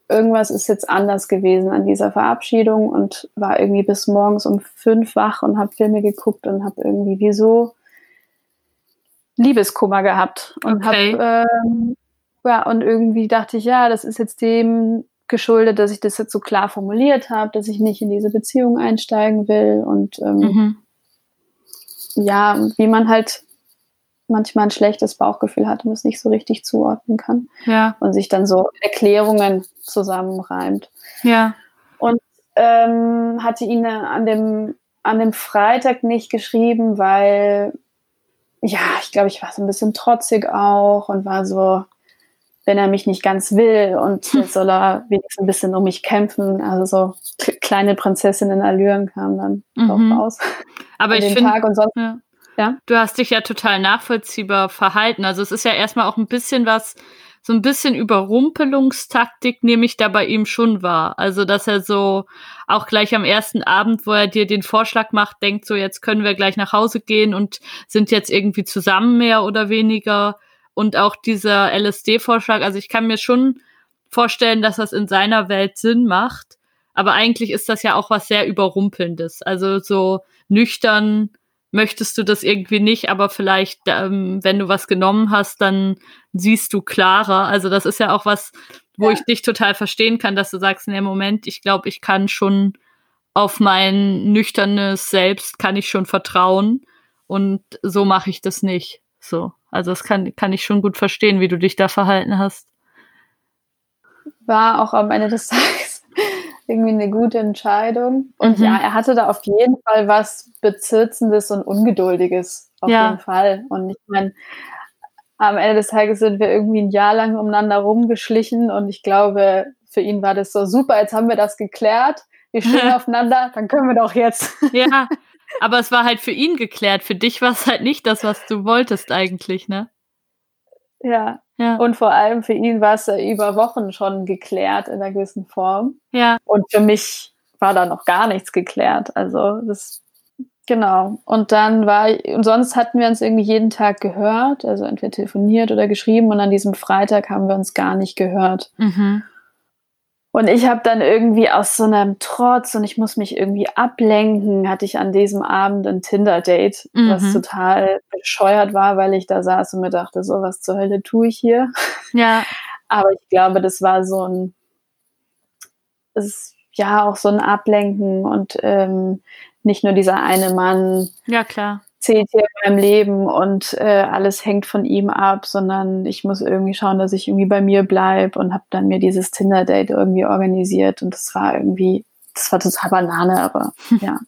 Speaker 3: irgendwas ist jetzt anders gewesen an dieser Verabschiedung und war irgendwie bis morgens um fünf wach und habe Filme geguckt und habe irgendwie wie so Liebeskummer gehabt und okay. habe ähm, ja und irgendwie dachte ich ja, das ist jetzt dem geschuldet, dass ich das jetzt so klar formuliert habe, dass ich nicht in diese Beziehung einsteigen will und ähm, mhm. ja, wie man halt manchmal ein schlechtes Bauchgefühl hat und es nicht so richtig zuordnen kann.
Speaker 1: Ja.
Speaker 3: Und sich dann so Erklärungen zusammenreimt.
Speaker 1: Ja.
Speaker 3: Und ähm, hatte ihn an dem, an dem Freitag nicht geschrieben, weil, ja, ich glaube, ich war so ein bisschen trotzig auch und war so, wenn er mich nicht ganz will und [laughs] soll er wenigstens ein bisschen um mich kämpfen. Also so kleine Prinzessinnen-Allüren kamen dann mhm. auch raus.
Speaker 1: Aber ich finde, ja. Ja. Du hast dich ja total nachvollziehbar verhalten. Also es ist ja erstmal auch ein bisschen was, so ein bisschen Überrumpelungstaktik nehme ich da bei ihm schon wahr. Also, dass er so auch gleich am ersten Abend, wo er dir den Vorschlag macht, denkt so, jetzt können wir gleich nach Hause gehen und sind jetzt irgendwie zusammen mehr oder weniger. Und auch dieser LSD-Vorschlag, also ich kann mir schon vorstellen, dass das in seiner Welt Sinn macht. Aber eigentlich ist das ja auch was sehr Überrumpelndes. Also so nüchtern möchtest du das irgendwie nicht, aber vielleicht, ähm, wenn du was genommen hast, dann siehst du klarer. Also das ist ja auch was, wo ja. ich dich total verstehen kann, dass du sagst, in dem Moment, ich glaube, ich kann schon auf mein nüchternes Selbst kann ich schon vertrauen und so mache ich das nicht. So, also das kann kann ich schon gut verstehen, wie du dich da verhalten hast.
Speaker 3: War auch am Ende des [laughs] Tages irgendwie eine gute Entscheidung. Und mhm. ja, er hatte da auf jeden Fall was Bezirzendes und Ungeduldiges. Auf ja. jeden Fall. Und ich meine, am Ende des Tages sind wir irgendwie ein Jahr lang umeinander rumgeschlichen und ich glaube, für ihn war das so super, jetzt haben wir das geklärt, wir stehen [laughs] aufeinander, dann können wir doch jetzt.
Speaker 1: Ja, [laughs] aber es war halt für ihn geklärt, für dich war es halt nicht das, was du wolltest eigentlich, ne?
Speaker 3: Ja. Ja. Und vor allem für ihn war es über Wochen schon geklärt in einer gewissen Form.
Speaker 1: Ja.
Speaker 3: Und für mich war da noch gar nichts geklärt. Also das Genau. Und dann war ich, und sonst hatten wir uns irgendwie jeden Tag gehört, also entweder telefoniert oder geschrieben und an diesem Freitag haben wir uns gar nicht gehört.
Speaker 1: Mhm.
Speaker 3: Und ich habe dann irgendwie aus so einem Trotz und ich muss mich irgendwie ablenken, hatte ich an diesem Abend ein Tinder-Date,
Speaker 1: Mhm.
Speaker 3: was total bescheuert war, weil ich da saß und mir dachte, so was zur Hölle tue ich hier.
Speaker 1: Ja. [laughs]
Speaker 3: Aber ich glaube, das war so ein, es ist ja auch so ein Ablenken und ähm, nicht nur dieser eine Mann
Speaker 1: Ja, klar.
Speaker 3: Zählt hier in meinem Leben und äh, alles hängt von ihm ab, sondern ich muss irgendwie schauen, dass ich irgendwie bei mir bleibe und habe dann mir dieses Tinder-Date irgendwie organisiert und das war irgendwie, das war total Banane, aber [laughs] ja.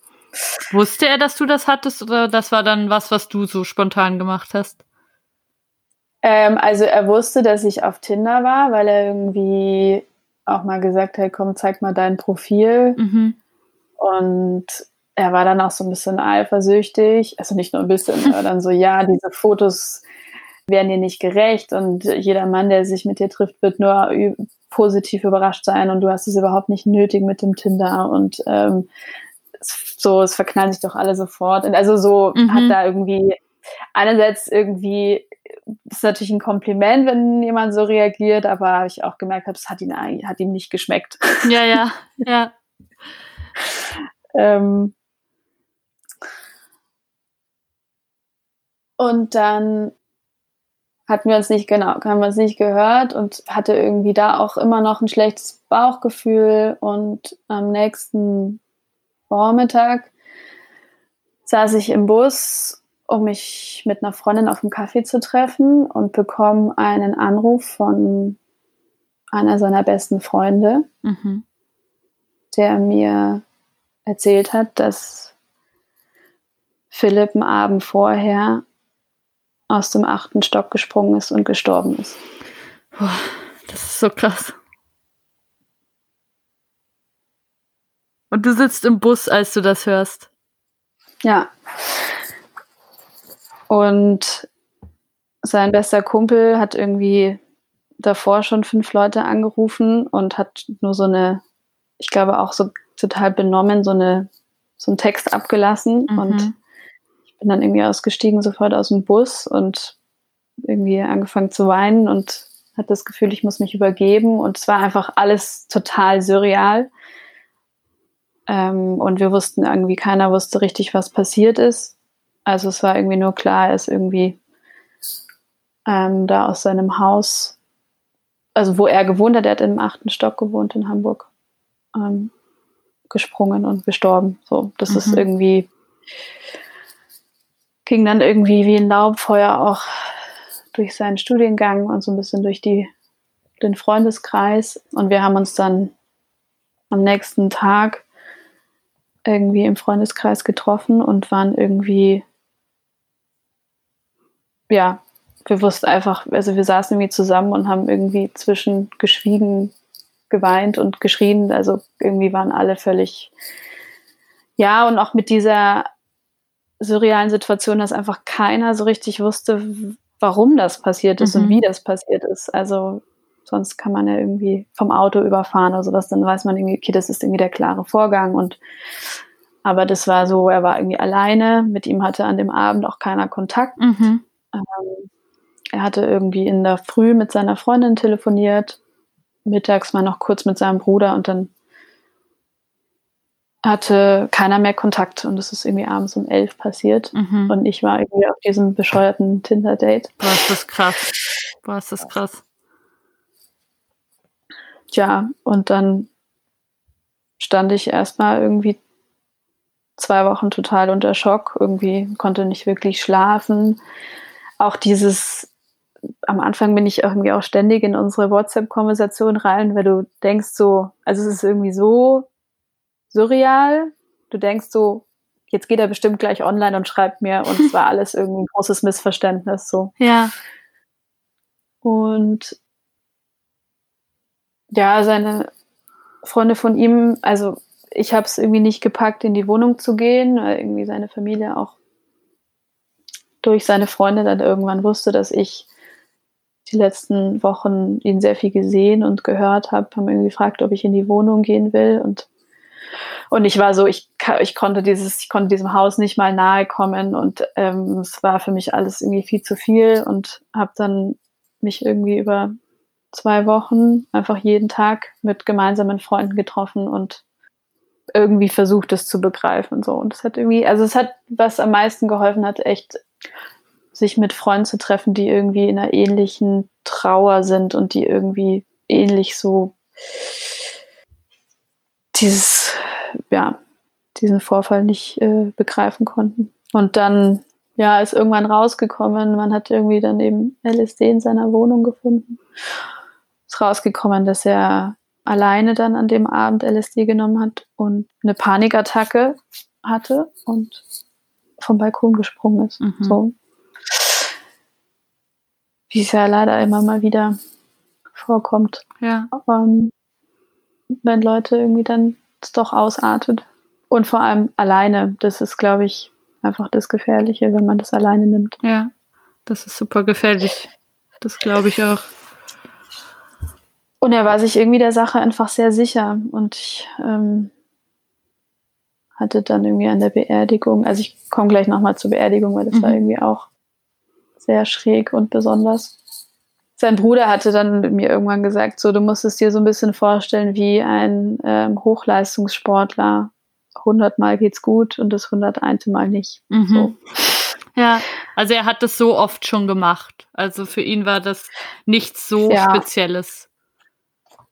Speaker 1: Wusste er, dass du das hattest oder das war dann was, was du so spontan gemacht hast?
Speaker 3: Ähm, also er wusste, dass ich auf Tinder war, weil er irgendwie auch mal gesagt hat, komm, zeig mal dein Profil.
Speaker 1: Mhm.
Speaker 3: Und er war dann auch so ein bisschen eifersüchtig. Also nicht nur ein bisschen, [laughs] aber dann so, ja, diese Fotos werden dir nicht gerecht und jeder Mann, der sich mit dir trifft, wird nur positiv überrascht sein und du hast es überhaupt nicht nötig mit dem Tinder und ähm, so, es verknallen sich doch alle sofort. Und also so
Speaker 1: Mhm.
Speaker 3: hat da irgendwie einerseits irgendwie ist natürlich ein Kompliment, wenn jemand so reagiert, aber habe ich auch gemerkt, habe, es hat, ihn, hat ihm nicht geschmeckt.
Speaker 1: Ja, ja, [laughs] ja.
Speaker 3: Ähm und dann hatten wir uns nicht genau, haben wir uns nicht gehört und hatte irgendwie da auch immer noch ein schlechtes Bauchgefühl und am nächsten Vormittag saß ich im Bus, um mich mit einer Freundin auf einen Kaffee zu treffen und bekomme einen Anruf von einer seiner besten Freunde,
Speaker 1: Mhm.
Speaker 3: der mir erzählt hat, dass Philipp einen Abend vorher aus dem achten Stock gesprungen ist und gestorben ist.
Speaker 1: Boah, das ist so krass. Und du sitzt im Bus, als du das hörst.
Speaker 3: Ja. Und sein bester Kumpel hat irgendwie davor schon fünf Leute angerufen und hat nur so eine, ich glaube auch so total benommen, so eine, so einen Text abgelassen
Speaker 1: Mhm.
Speaker 3: und bin dann irgendwie ausgestiegen, sofort aus dem Bus und irgendwie angefangen zu weinen und hatte das Gefühl, ich muss mich übergeben. Und es war einfach alles total surreal. Ähm, und wir wussten irgendwie, keiner wusste richtig, was passiert ist. Also es war irgendwie nur klar, er ist irgendwie ähm, da aus seinem Haus, also wo er gewohnt hat, er hat im achten Stock gewohnt in Hamburg, ähm, gesprungen und gestorben. So, das ist
Speaker 1: Mhm.
Speaker 3: irgendwie ging dann irgendwie wie ein Laubfeuer auch durch seinen Studiengang und so ein bisschen durch die, den Freundeskreis. Und wir haben uns dann am nächsten Tag irgendwie im Freundeskreis getroffen und waren irgendwie, ja, wir wussten einfach, also wir saßen irgendwie zusammen und haben irgendwie zwischen geschwiegen, geweint und geschrien. Also irgendwie waren alle völlig, ja, und auch mit dieser surrealen Situation, dass einfach keiner so richtig wusste, warum das passiert ist
Speaker 1: Mhm.
Speaker 3: und wie das passiert ist. Also sonst kann man ja irgendwie vom Auto überfahren oder sowas, dann weiß man irgendwie, okay, das ist irgendwie der klare Vorgang und aber das war so, er war irgendwie alleine, mit ihm hatte an dem Abend auch keiner Kontakt.
Speaker 1: Mhm.
Speaker 3: Ähm, er hatte irgendwie in der Früh mit seiner Freundin telefoniert, mittags mal noch kurz mit seinem Bruder und dann hatte keiner mehr Kontakt und das ist irgendwie abends um elf passiert.
Speaker 1: Mhm.
Speaker 3: Und ich war irgendwie auf diesem bescheuerten Tinder-Date.
Speaker 1: Boah, ist das krass. Boah, ist das krass.
Speaker 3: Tja, und dann stand ich erstmal irgendwie zwei Wochen total unter Schock, irgendwie konnte nicht wirklich schlafen. Auch dieses, am Anfang bin ich irgendwie auch ständig in unsere WhatsApp-Konversation rein, weil du denkst so, also es ist irgendwie so surreal. Du denkst so, jetzt geht er bestimmt gleich online und schreibt mir und es war [laughs] alles irgendwie ein großes Missverständnis so.
Speaker 1: Ja.
Speaker 3: Und ja, seine Freunde von ihm, also ich habe es irgendwie nicht gepackt, in die Wohnung zu gehen, weil irgendwie seine Familie auch durch seine Freunde dann irgendwann wusste, dass ich die letzten Wochen ihn sehr viel gesehen und gehört habe, haben irgendwie gefragt, ob ich in die Wohnung gehen will und Und ich war so, ich, ich konnte dieses, ich konnte diesem Haus nicht mal nahe kommen und ähm, es war für mich alles irgendwie viel zu viel und habe dann mich irgendwie über zwei Wochen einfach jeden Tag mit gemeinsamen Freunden getroffen und irgendwie versucht, es zu begreifen. So. Und es hat irgendwie, also es hat, was am meisten geholfen hat, echt sich mit Freunden zu treffen, die irgendwie in einer ähnlichen Trauer sind und die irgendwie ähnlich so dieses, ja, diesen Vorfall nicht äh, begreifen konnten. Und dann, ja, ist irgendwann rausgekommen, man hat irgendwie dann eben LSD in seiner Wohnung gefunden. Ist rausgekommen, dass er alleine dann an dem Abend LSD genommen hat und eine Panikattacke hatte und vom Balkon gesprungen ist. Mhm. So. Wie es ja leider immer mal wieder vorkommt.
Speaker 1: Ja.
Speaker 3: Ähm, wenn Leute irgendwie dann es doch ausartet. Und vor allem alleine. Das ist, glaube ich, einfach das Gefährliche, wenn man das alleine nimmt.
Speaker 1: Ja, das ist super gefährlich. Das glaube ich auch.
Speaker 3: Und er war sich irgendwie der Sache einfach sehr sicher. Und ich ähm, hatte dann irgendwie an der Beerdigung, also ich komme gleich nochmal zur Beerdigung, weil das mhm. war irgendwie auch sehr schräg und besonders. Sein Bruder hatte dann mir irgendwann gesagt, so du musst es dir so ein bisschen vorstellen wie ein ähm, Hochleistungssportler. Hundertmal geht's gut und das hunderteinte Mal nicht. Mhm. So.
Speaker 1: Ja, also er hat das so oft schon gemacht. Also für ihn war das nichts so ja. Spezielles.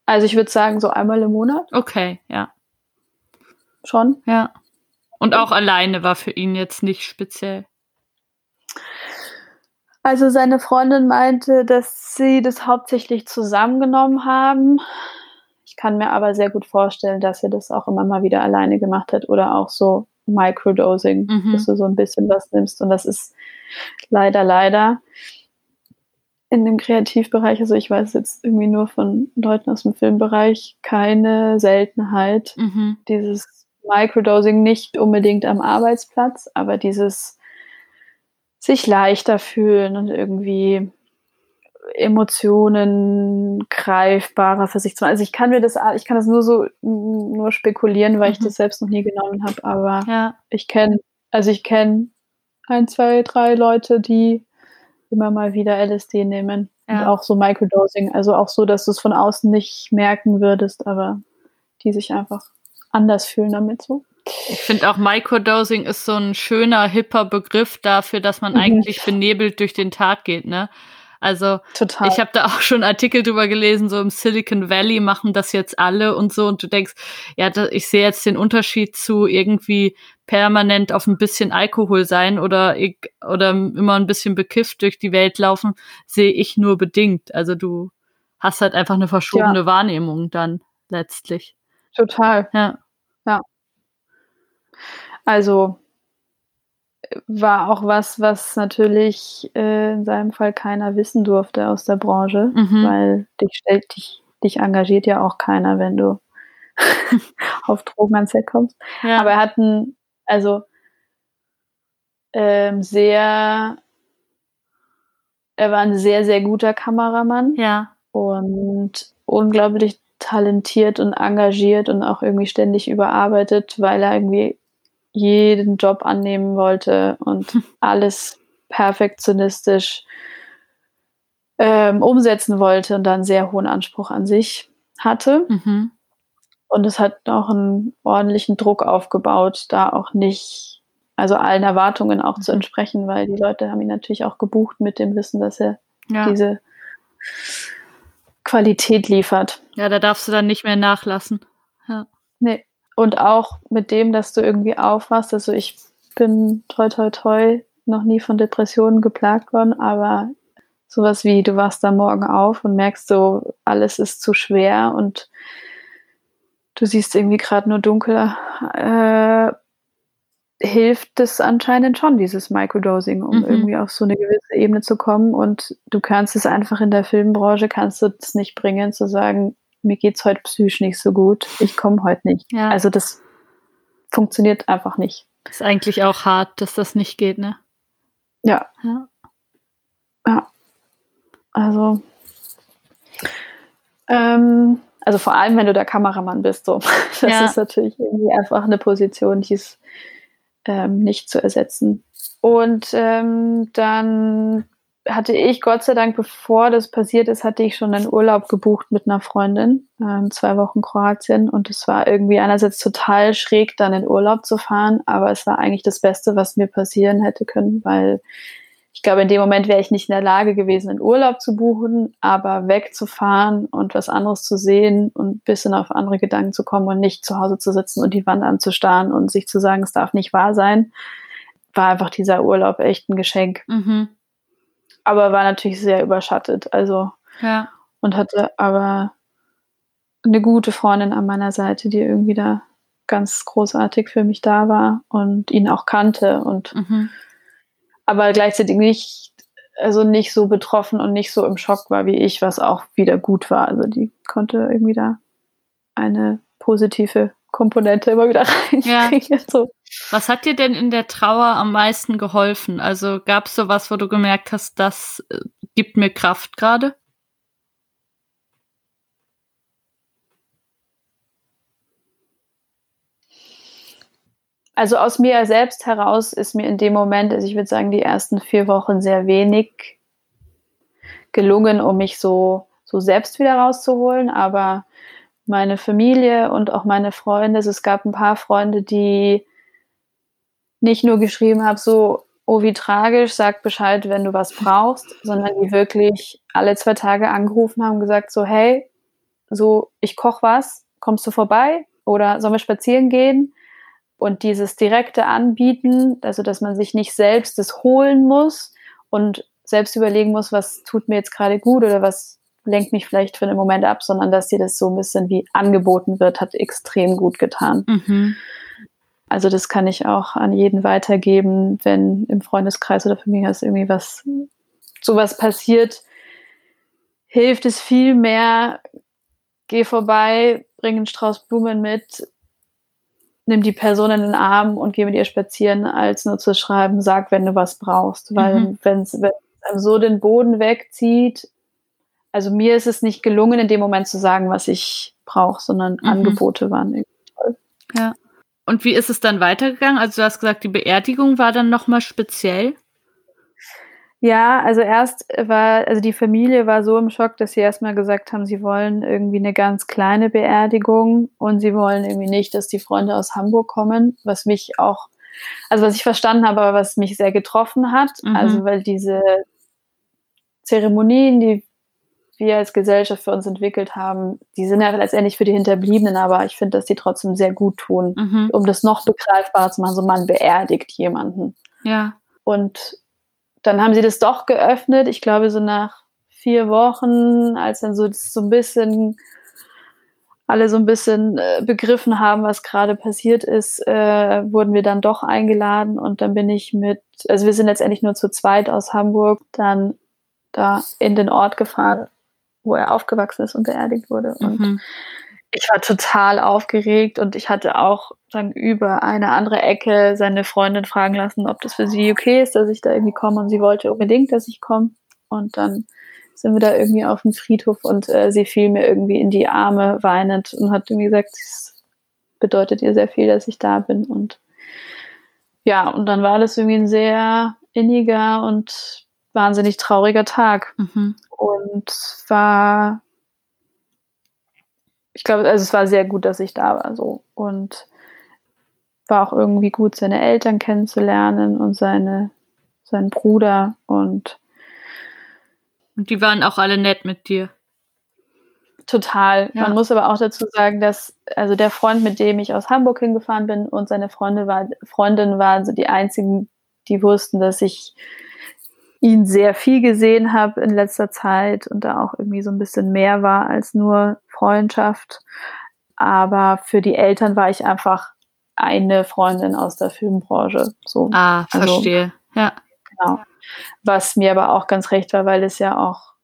Speaker 3: Also ich würde sagen, so einmal im Monat.
Speaker 1: Okay, ja.
Speaker 3: Schon?
Speaker 1: Ja. Und auch alleine war für ihn jetzt nicht speziell.
Speaker 3: Also seine Freundin meinte, dass sie das hauptsächlich zusammengenommen haben. Ich kann mir aber sehr gut vorstellen, dass er das auch immer mal wieder alleine gemacht hat oder auch so Microdosing, mhm. dass du so ein bisschen was nimmst. Und das ist leider, leider in dem Kreativbereich, also ich weiß jetzt irgendwie nur von Leuten aus dem Filmbereich, keine Seltenheit. Mhm. Dieses Microdosing nicht unbedingt am Arbeitsplatz, aber dieses sich leichter fühlen und irgendwie Emotionen greifbarer für sich zu machen. Also ich kann mir das, ich kann das nur so nur spekulieren, weil mhm. ich das selbst noch nie genommen habe, aber ja. ich kenne, also ich kenne ein, zwei, drei Leute, die immer mal wieder LSD nehmen. Ja. Und auch so Microdosing, also auch so, dass du es von außen nicht merken würdest, aber die sich einfach anders fühlen damit so.
Speaker 1: Ich finde auch Microdosing ist so ein schöner, hipper Begriff dafür, dass man mhm. eigentlich benebelt durch den Tag geht, ne? Also Total. ich habe da auch schon Artikel drüber gelesen, so im Silicon Valley machen das jetzt alle und so und du denkst, ja, da, ich sehe jetzt den Unterschied zu irgendwie permanent auf ein bisschen Alkohol sein oder ich, oder immer ein bisschen bekifft durch die Welt laufen, sehe ich nur bedingt. Also du hast halt einfach eine verschobene ja. Wahrnehmung dann letztlich.
Speaker 3: Total. Ja. Ja. Also war auch was, was natürlich äh, in seinem Fall keiner wissen durfte aus der Branche, mhm. weil dich stellt dich, dich engagiert ja auch keiner, wenn du [laughs] auf Drogen ans Set kommst. Ja. Aber er hat ein, also ähm, sehr, er war ein sehr, sehr guter Kameramann.
Speaker 1: Ja.
Speaker 3: Und unglaublich talentiert und engagiert und auch irgendwie ständig überarbeitet, weil er irgendwie jeden Job annehmen wollte und [laughs] alles perfektionistisch ähm, umsetzen wollte und dann sehr hohen Anspruch an sich hatte. Mhm. Und es hat auch einen ordentlichen Druck aufgebaut, da auch nicht, also allen Erwartungen auch zu mhm. entsprechen, weil die Leute haben ihn natürlich auch gebucht mit dem Wissen, dass er ja. diese Qualität liefert.
Speaker 1: Ja, da darfst du dann nicht mehr nachlassen. Ja.
Speaker 3: Nee. Und auch mit dem, dass du irgendwie aufwachst. Also ich bin toi toi toi noch nie von Depressionen geplagt worden, aber sowas wie du wachst da morgen auf und merkst so, alles ist zu schwer und du siehst irgendwie gerade nur dunkel, äh, hilft es anscheinend schon, dieses Microdosing, um mhm. irgendwie auf so eine gewisse Ebene zu kommen. Und du kannst es einfach in der Filmbranche, kannst du es nicht bringen, zu sagen, mir geht es heute psychisch nicht so gut, ich komme heute nicht. Ja. Also das funktioniert einfach nicht.
Speaker 1: Ist eigentlich auch hart, dass das nicht geht, ne?
Speaker 3: Ja. Ja. ja. Also, ähm, Also vor allem, wenn du der Kameramann bist. So. [laughs] Das
Speaker 1: Ja.
Speaker 3: ist natürlich irgendwie einfach eine Position, die ist ähm, nicht zu ersetzen. Und ähm, dann hatte ich, Gott sei Dank, bevor das passiert ist, hatte ich schon einen Urlaub gebucht mit einer Freundin, ähm, zwei Wochen Kroatien. Und es war irgendwie einerseits total schräg, dann in Urlaub zu fahren, aber es war eigentlich das Beste, was mir passieren hätte können, weil ich glaube, in dem Moment wäre ich nicht in der Lage gewesen, einen Urlaub zu buchen, aber wegzufahren und was anderes zu sehen und ein bisschen auf andere Gedanken zu kommen und nicht zu Hause zu sitzen und die Wand anzustarren und sich zu sagen, es darf nicht wahr sein, war einfach dieser Urlaub echt ein Geschenk.
Speaker 1: Mhm.
Speaker 3: Aber war natürlich sehr überschattet. Also,
Speaker 1: Ja.
Speaker 3: und hatte aber eine gute Freundin an meiner Seite, die irgendwie da ganz großartig für mich da war und ihn auch kannte und
Speaker 1: Mhm.
Speaker 3: aber gleichzeitig nicht, also nicht so betroffen und nicht so im Schock war wie ich, was auch wieder gut war. Also die konnte irgendwie da eine positive Komponente immer wieder [laughs] reinkriegen. So.
Speaker 1: Was hat dir denn in der Trauer am meisten geholfen? Also gab es sowas, wo du gemerkt hast, das äh, gibt mir Kraft gerade?
Speaker 3: Also aus mir selbst heraus ist mir in dem Moment, also ich würde sagen, die ersten vier Wochen sehr wenig gelungen, um mich so, so selbst wieder rauszuholen. Aber meine Familie und auch meine Freunde, also es gab ein paar Freunde, die nicht nur geschrieben haben, so, oh, wie tragisch, sag Bescheid, wenn du was brauchst, sondern die wirklich alle zwei Tage angerufen haben, gesagt, so, hey, so, ich koch was, kommst du vorbei? Oder sollen wir spazieren gehen? Und dieses direkte Anbieten, also dass man sich nicht selbst das holen muss und selbst überlegen muss, was tut mir jetzt gerade gut oder was lenkt mich vielleicht für einen Moment ab, sondern dass dir das so ein bisschen wie angeboten wird, hat extrem gut getan.
Speaker 1: Mhm.
Speaker 3: Also das kann ich auch an jeden weitergeben, wenn im Freundeskreis oder Familie irgendwie was sowas passiert, hilft es viel mehr. Geh vorbei, bring einen Strauß Blumen mit, nimm die Person in den Arm und geh mit ihr spazieren, als nur zu schreiben, sag, wenn du was brauchst. Weil
Speaker 1: Mhm.
Speaker 3: wenn es so den Boden wegzieht, also mir ist es nicht gelungen, in dem Moment zu sagen, was ich brauche, sondern
Speaker 1: Mhm.
Speaker 3: Angebote waren irgendwie
Speaker 1: Ja. Und wie ist es dann weitergegangen? Also du hast gesagt, die Beerdigung war dann nochmal speziell.
Speaker 3: Ja, also erst war, also die Familie war so im Schock, dass sie erstmal gesagt haben, sie wollen irgendwie eine ganz kleine Beerdigung und sie wollen irgendwie nicht, dass die Freunde aus Hamburg kommen, was mich auch, also was ich verstanden habe, aber was mich sehr getroffen hat.
Speaker 1: Mhm.
Speaker 3: Also weil diese Zeremonien, die wir als Gesellschaft für uns entwickelt haben, die sind ja letztendlich für die Hinterbliebenen, aber ich finde, dass die trotzdem sehr gut tun,
Speaker 1: Mhm.
Speaker 3: um das noch begreifbarer zu machen. So man beerdigt jemanden.
Speaker 1: Ja.
Speaker 3: Und dann haben sie das doch geöffnet. Ich glaube, so nach vier Wochen, als dann so, das so ein bisschen alle so ein bisschen äh, begriffen haben, was gerade passiert ist, äh, wurden wir dann doch eingeladen und dann bin ich mit, also wir sind letztendlich nur zu zweit aus Hamburg, dann da in den Ort gefahren, wo er aufgewachsen ist und beerdigt wurde. Und
Speaker 1: Mhm.
Speaker 3: ich war total aufgeregt und ich hatte auch dann über eine andere Ecke seine Freundin fragen lassen, ob das für sie okay ist, dass ich da irgendwie komme und sie wollte unbedingt, dass ich komme und dann sind wir da irgendwie auf dem Friedhof und äh, sie fiel mir irgendwie in die Arme weinend und hat irgendwie gesagt, es bedeutet ihr sehr viel, dass ich da bin und ja, und dann war das irgendwie ein sehr inniger und wahnsinnig trauriger Tag
Speaker 1: Mhm.
Speaker 3: und war ich glaube, also es war sehr gut, dass ich da war so und war auch irgendwie gut, seine Eltern kennenzulernen und seine seinen Bruder und
Speaker 1: Und die waren auch alle nett mit dir.
Speaker 3: total.
Speaker 1: Ja.
Speaker 3: Man muss aber auch dazu sagen, dass also der Freund, mit dem ich aus Hamburg hingefahren bin und seine Freunde war, Freundin waren so die einzigen, die wussten, dass ich ihn sehr viel gesehen habe in letzter Zeit und da auch irgendwie so ein bisschen mehr war als nur Freundschaft. Aber für die Eltern war ich einfach eine Freundin aus der Filmbranche. So,
Speaker 1: Ah,
Speaker 3: Also-
Speaker 1: verstehe. ja.
Speaker 3: genau. Was mir aber auch ganz recht war, weil es ja auch,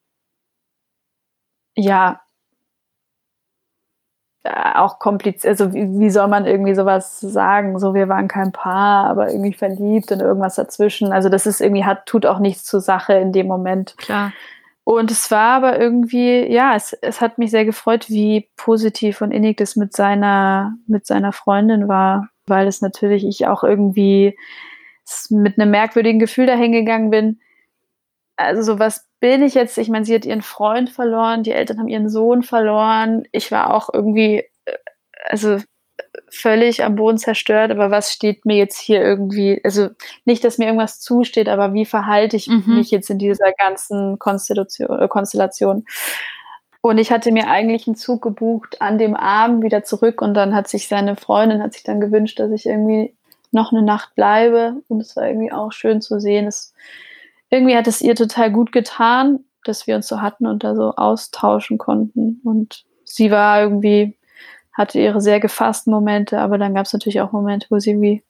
Speaker 3: ja, auch kompliziert, also wie, wie soll man irgendwie sowas sagen? So, wir waren kein Paar, aber irgendwie verliebt und irgendwas dazwischen. Also das ist irgendwie, hat, tut auch nichts zur Sache in dem Moment.
Speaker 1: Klar.
Speaker 3: Und es war aber irgendwie, ja, es, es hat mich sehr gefreut, wie positiv und innig das mit seiner, mit seiner Freundin war, weil es natürlich ich auch irgendwie mit einem merkwürdigen Gefühl dahin gegangen bin. Also so was bin ich jetzt? Ich meine, sie hat ihren Freund verloren, die Eltern haben ihren Sohn verloren. Ich war auch irgendwie, äh, also völlig am Boden zerstört, aber was steht mir jetzt hier irgendwie, also nicht, dass mir irgendwas zusteht, aber wie verhalte ich mhm. mich jetzt in dieser ganzen Konstellation, äh, Konstellation? Und ich hatte mir eigentlich einen Zug gebucht an dem Abend wieder zurück und dann hat sich seine Freundin hat sich dann gewünscht, dass ich irgendwie noch eine Nacht bleibe und es war irgendwie auch schön zu sehen. Es, irgendwie hat es ihr total gut getan, dass wir uns so hatten und da so austauschen konnten und sie war irgendwie hatte ihre sehr gefassten Momente, aber dann gab es natürlich auch Momente, wo sie wie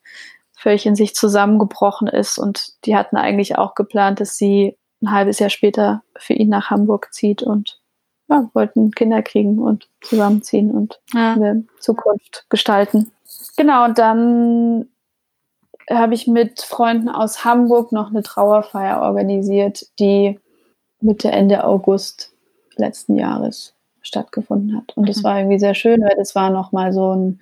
Speaker 3: völlig in sich zusammengebrochen ist und die hatten eigentlich auch geplant, dass sie ein halbes Jahr später für ihn nach Hamburg zieht und ja, wollten Kinder kriegen und zusammenziehen und ja. eine Zukunft gestalten. Genau, und dann habe ich mit Freunden aus Hamburg noch eine Trauerfeier organisiert, die Mitte, Ende August letzten Jahres stattgefunden hat. Und mhm. das war irgendwie sehr schön, weil das war nochmal so ein,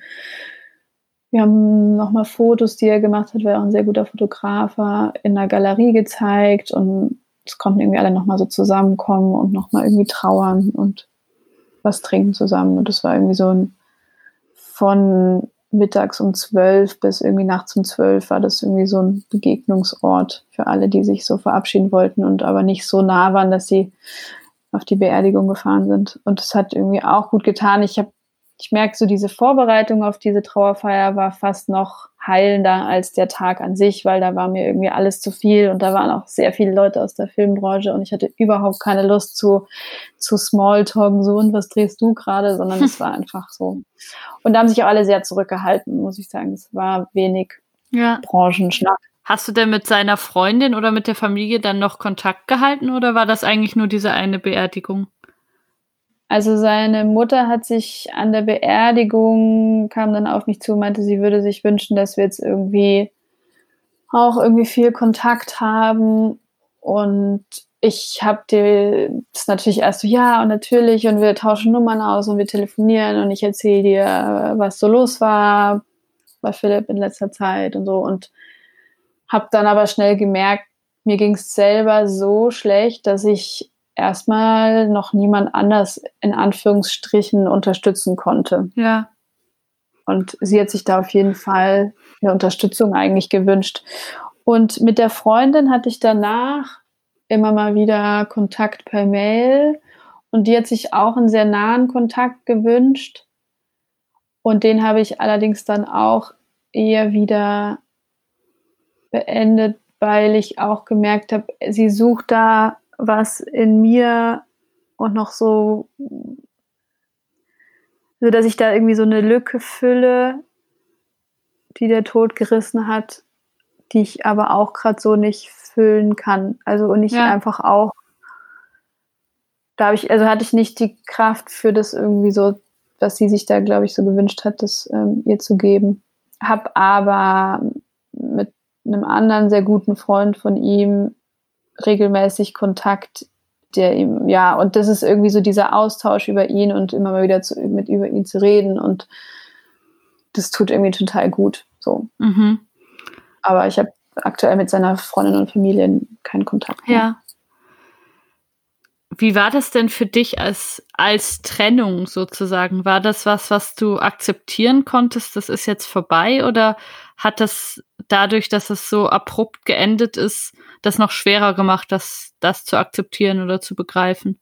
Speaker 3: wir haben nochmal Fotos, die er gemacht hat, weil er auch ein sehr guter Fotografer, in der Galerie gezeigt und es konnten irgendwie alle nochmal so zusammenkommen und nochmal irgendwie trauern und was trinken zusammen. Und das war irgendwie so ein von mittags um zwölf bis irgendwie nachts um zwölf war das irgendwie so ein Begegnungsort für alle, die sich so verabschieden wollten und aber nicht so nah waren, dass sie auf die Beerdigung gefahren sind. Und es hat irgendwie auch gut getan. Ich habe, ich merke so, diese Vorbereitung auf diese Trauerfeier war fast noch heilender als der Tag an sich, weil da war mir irgendwie alles zu viel und da waren auch sehr viele Leute aus der Filmbranche und ich hatte überhaupt keine Lust zu, zu Smalltalken, so und was drehst du gerade, sondern es war [laughs] einfach so. Und da haben sich auch alle sehr zurückgehalten, muss ich sagen. Es war wenig ja. Branchenschnack.
Speaker 1: Hast du denn mit seiner Freundin oder mit der Familie dann noch Kontakt gehalten oder war das eigentlich nur diese eine Beerdigung?
Speaker 3: Also seine Mutter hat sich an der Beerdigung, kam dann auf mich zu, meinte, sie würde sich wünschen, dass wir jetzt irgendwie auch irgendwie viel Kontakt haben. Und ich habe das natürlich erst so, ja, und natürlich, und wir tauschen Nummern aus und wir telefonieren und ich erzähle dir, was so los war bei Philipp in letzter Zeit und so. Und habe dann aber schnell gemerkt, mir ging es selber so schlecht, dass ich erstmal noch niemand anders in Anführungsstrichen unterstützen konnte.
Speaker 1: Ja.
Speaker 3: Und sie hat sich da auf jeden Fall eine Unterstützung eigentlich gewünscht. Und mit der Freundin hatte ich danach immer mal wieder Kontakt per Mail. Und die hat sich auch einen sehr nahen Kontakt gewünscht. Und den habe ich allerdings dann auch eher wieder beendet, weil ich auch gemerkt habe, sie sucht da was in mir und noch so, so dass ich da irgendwie so eine Lücke fülle, die der Tod gerissen hat, die ich aber auch gerade so nicht füllen kann. Also und ich ja. einfach auch, da habe ich, also hatte ich nicht die Kraft für das irgendwie so, was sie sich da, glaube ich, so gewünscht hat, das ähm, ihr zu geben. Hab aber mit einem anderen sehr guten Freund von ihm regelmäßig Kontakt, der ihm, ja, und das ist irgendwie so dieser Austausch über ihn und immer mal wieder zu, mit über ihn zu reden und das tut irgendwie total gut. So. Mhm. Aber ich habe aktuell mit seiner Freundin und Familie keinen Kontakt
Speaker 1: mehr. Ja. Wie war das denn für dich als, als Trennung sozusagen? War das was, was du akzeptieren konntest? Das ist jetzt vorbei oder hat das dadurch, dass es so abrupt geendet ist, das noch schwerer gemacht, das, das zu akzeptieren oder zu begreifen?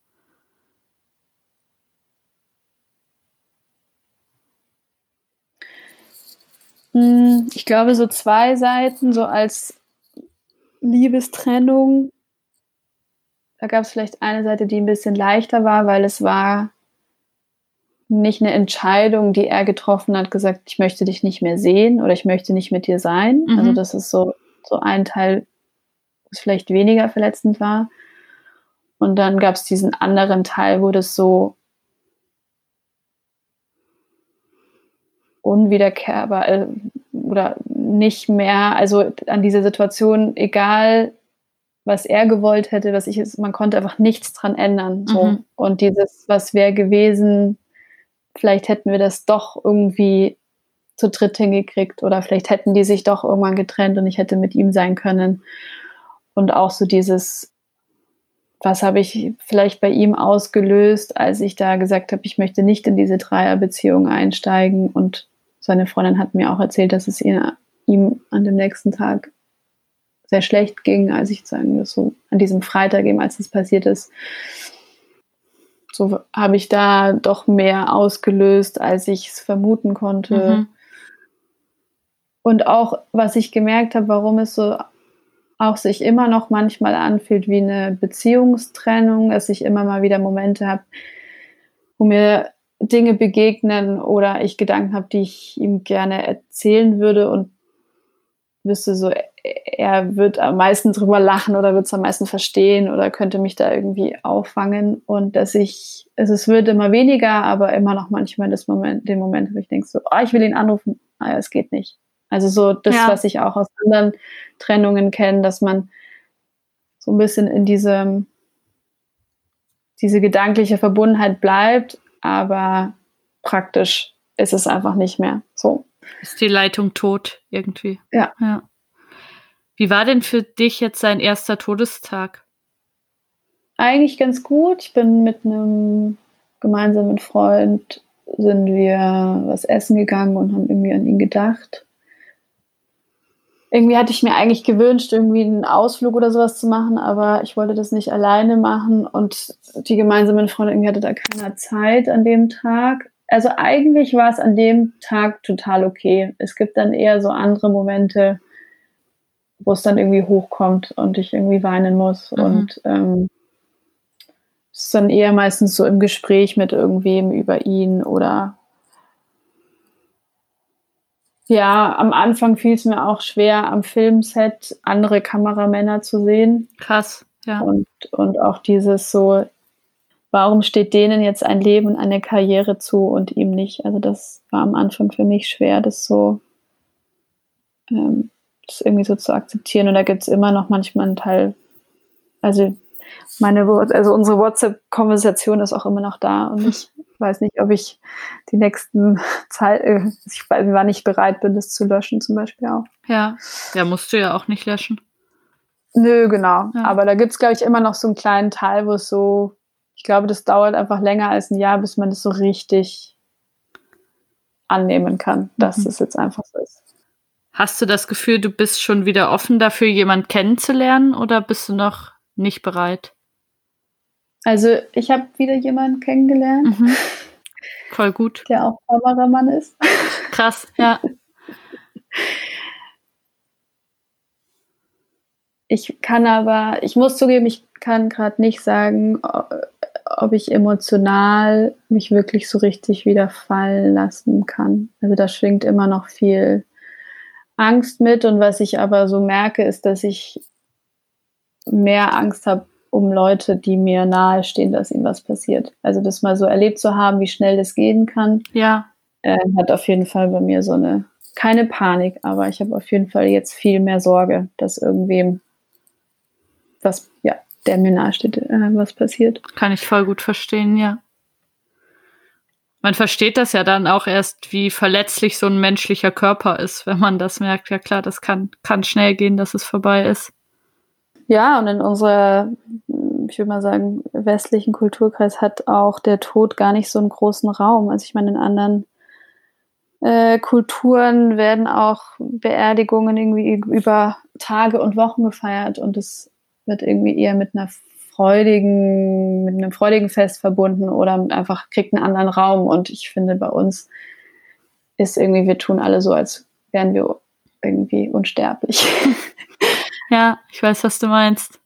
Speaker 3: Hm, ich glaube, so zwei Seiten, so als Liebestrennung. Da gab es vielleicht eine Seite, die ein bisschen leichter war, weil es war nicht eine Entscheidung, die er getroffen hat, gesagt, ich möchte dich nicht mehr sehen oder ich möchte nicht mit dir sein. Mhm. Also das ist so, so ein Teil, was vielleicht weniger verletzend war. Und dann gab es diesen anderen Teil, wo das so unwiederkehrbar äh, oder nicht mehr, also an diese Situation, egal was er gewollt hätte, was ich man konnte einfach nichts dran ändern. So.
Speaker 1: Mhm.
Speaker 3: Und dieses, was wäre gewesen, vielleicht hätten wir das doch irgendwie zu dritt hingekriegt oder vielleicht hätten die sich doch irgendwann getrennt und ich hätte mit ihm sein können. Und auch so dieses, was habe ich vielleicht bei ihm ausgelöst, als ich da gesagt habe, ich möchte nicht in diese Dreierbeziehung einsteigen. Und seine Freundin hat mir auch erzählt, dass es ihr, ihm an dem nächsten Tag sehr schlecht ging, als ich sagen das so an diesem Freitag eben, als es passiert ist. So habe ich da doch mehr ausgelöst, als ich es vermuten konnte.
Speaker 1: Mhm.
Speaker 3: Und auch, was ich gemerkt habe, warum es so auch sich immer noch manchmal anfühlt wie eine Beziehungstrennung, dass ich immer mal wieder Momente habe, wo mir Dinge begegnen oder ich Gedanken habe, die ich ihm gerne erzählen würde und wüsste so, er wird am meisten drüber lachen oder wird es am meisten verstehen oder könnte mich da irgendwie auffangen und dass ich, also es wird immer weniger, aber immer noch manchmal das Moment, den Moment, wo ich denke so, oh, ich will ihn anrufen, ah ja, es geht nicht. Also so das,
Speaker 1: Ja.
Speaker 3: was ich auch aus anderen Trennungen kenne, dass man so ein bisschen in diesem, diese gedankliche Verbundenheit bleibt, aber praktisch ist es einfach nicht mehr so.
Speaker 1: Ist die Leitung tot irgendwie?
Speaker 3: Ja.
Speaker 1: ja. Wie war denn für dich jetzt sein erster Todestag?
Speaker 3: Eigentlich ganz gut. Ich bin mit einem gemeinsamen Freund sind wir was essen gegangen und haben irgendwie an ihn gedacht. Irgendwie hatte ich mir eigentlich gewünscht, irgendwie einen Ausflug oder sowas zu machen, aber ich wollte das nicht alleine machen und die gemeinsamen Freunde irgendwie hatte da keiner Zeit an dem Tag. Also eigentlich war es an dem Tag total okay. Es gibt dann eher so andere Momente, wo es dann irgendwie hochkommt und ich irgendwie weinen muss
Speaker 1: Mhm.
Speaker 3: und ähm, es ist dann eher meistens so im Gespräch mit irgendwem über ihn oder ja, am Anfang fiel es mir auch schwer, am Filmset andere Kameramänner zu sehen
Speaker 1: Krass, ja.
Speaker 3: und, und auch dieses so, warum steht denen jetzt ein Leben und eine Karriere zu und ihm nicht? Also das war am Anfang für mich schwer, das so ähm, das irgendwie so zu akzeptieren. Und da gibt es immer noch manchmal einen Teil, also meine, also unsere WhatsApp-Konversation ist auch immer noch da und ich weiß nicht, ob ich die nächsten [laughs] Zeit, äh, ich weiß, wann ich bereit bin, das zu löschen zum Beispiel auch.
Speaker 1: Ja. Ja, musst du ja auch nicht löschen.
Speaker 3: Nö, genau.
Speaker 1: Ja.
Speaker 3: Aber da gibt es, glaube ich, immer noch so einen kleinen Teil, wo es so, ich glaube, das dauert einfach länger als ein Jahr, bis man das so richtig annehmen kann, dass
Speaker 1: Mhm.
Speaker 3: es jetzt einfach so ist.
Speaker 1: Hast du das Gefühl, du bist schon wieder offen dafür, jemanden kennenzulernen oder bist du noch nicht bereit?
Speaker 3: Also ich habe wieder jemanden kennengelernt,
Speaker 1: Mhm. Voll gut.
Speaker 3: der auch Kameramann ist.
Speaker 1: Krass, ja. [laughs]
Speaker 3: Ich kann aber, ich muss zugeben, ich kann gerade nicht sagen, ob ich emotional mich wirklich so richtig wieder fallen lassen kann. Also da schwingt immer noch viel Angst mit und was ich aber so merke, ist, dass ich mehr Angst habe um Leute, die mir nahestehen, dass ihnen was passiert. Also das mal so erlebt zu haben, wie schnell das gehen kann,
Speaker 1: Ja,
Speaker 3: äh, hat auf jeden Fall bei mir so eine, keine Panik, aber ich habe auf jeden Fall jetzt viel mehr Sorge, dass irgendwem was, ja, der mir nahesteht, äh, was passiert.
Speaker 1: kann ich voll gut verstehen, ja. Man versteht das ja dann auch erst, wie verletzlich so ein menschlicher Körper ist, wenn man das merkt. Ja klar, das kann, kann schnell gehen, dass es vorbei ist.
Speaker 3: Ja, und in unserer, ich würde mal sagen, westlichen Kulturkreis hat auch der Tod gar nicht so einen großen Raum. Also ich meine, in anderen äh, Kulturen werden auch Beerdigungen irgendwie über Tage und Wochen gefeiert und es wird irgendwie eher mit einer freudigen, mit einem freudigen Fest verbunden oder einfach kriegt einen anderen Raum. Und ich finde, bei uns ist irgendwie, wir tun alle so, als wären wir irgendwie unsterblich. [laughs]
Speaker 1: Ja, ich weiß, was du meinst.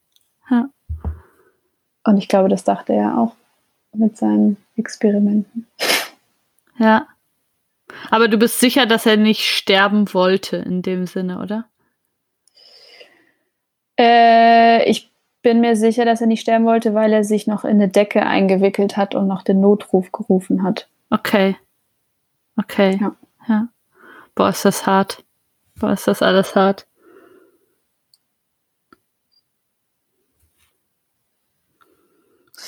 Speaker 3: Und ich glaube, das dachte er auch mit seinen Experimenten.
Speaker 1: Ja. Aber du bist sicher, dass er nicht sterben wollte in dem Sinne, oder?
Speaker 3: Äh, ich bin mir sicher, dass er nicht sterben wollte, weil er sich noch in eine Decke eingewickelt hat und noch den Notruf gerufen hat.
Speaker 1: Okay. Okay.
Speaker 3: Ja.
Speaker 1: ja. Boah, ist das hart. Boah, ist das alles hart.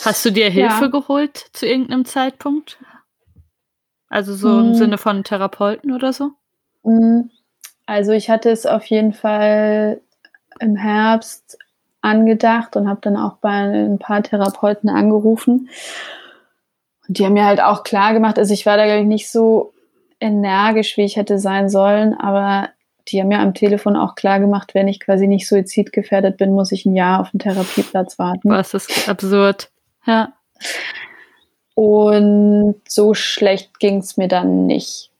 Speaker 1: Hast du dir Hilfe
Speaker 3: Ja.
Speaker 1: geholt zu irgendeinem Zeitpunkt? Also so im
Speaker 3: Hm.
Speaker 1: Sinne von Therapeuten oder so?
Speaker 3: Mm, Also ich hatte es auf jeden Fall im Herbst angedacht und habe dann auch bei ein paar Therapeuten angerufen. Und die haben mir halt auch klar gemacht, also ich war da, glaube ich, nicht so energisch, wie ich hätte sein sollen, aber die haben mir am Telefon auch klar gemacht, wenn ich quasi nicht suizidgefährdet bin, muss ich ein Jahr auf den Therapieplatz warten.
Speaker 1: Was ist absurd. Ja.
Speaker 3: Und so schlecht ging es mir dann nicht.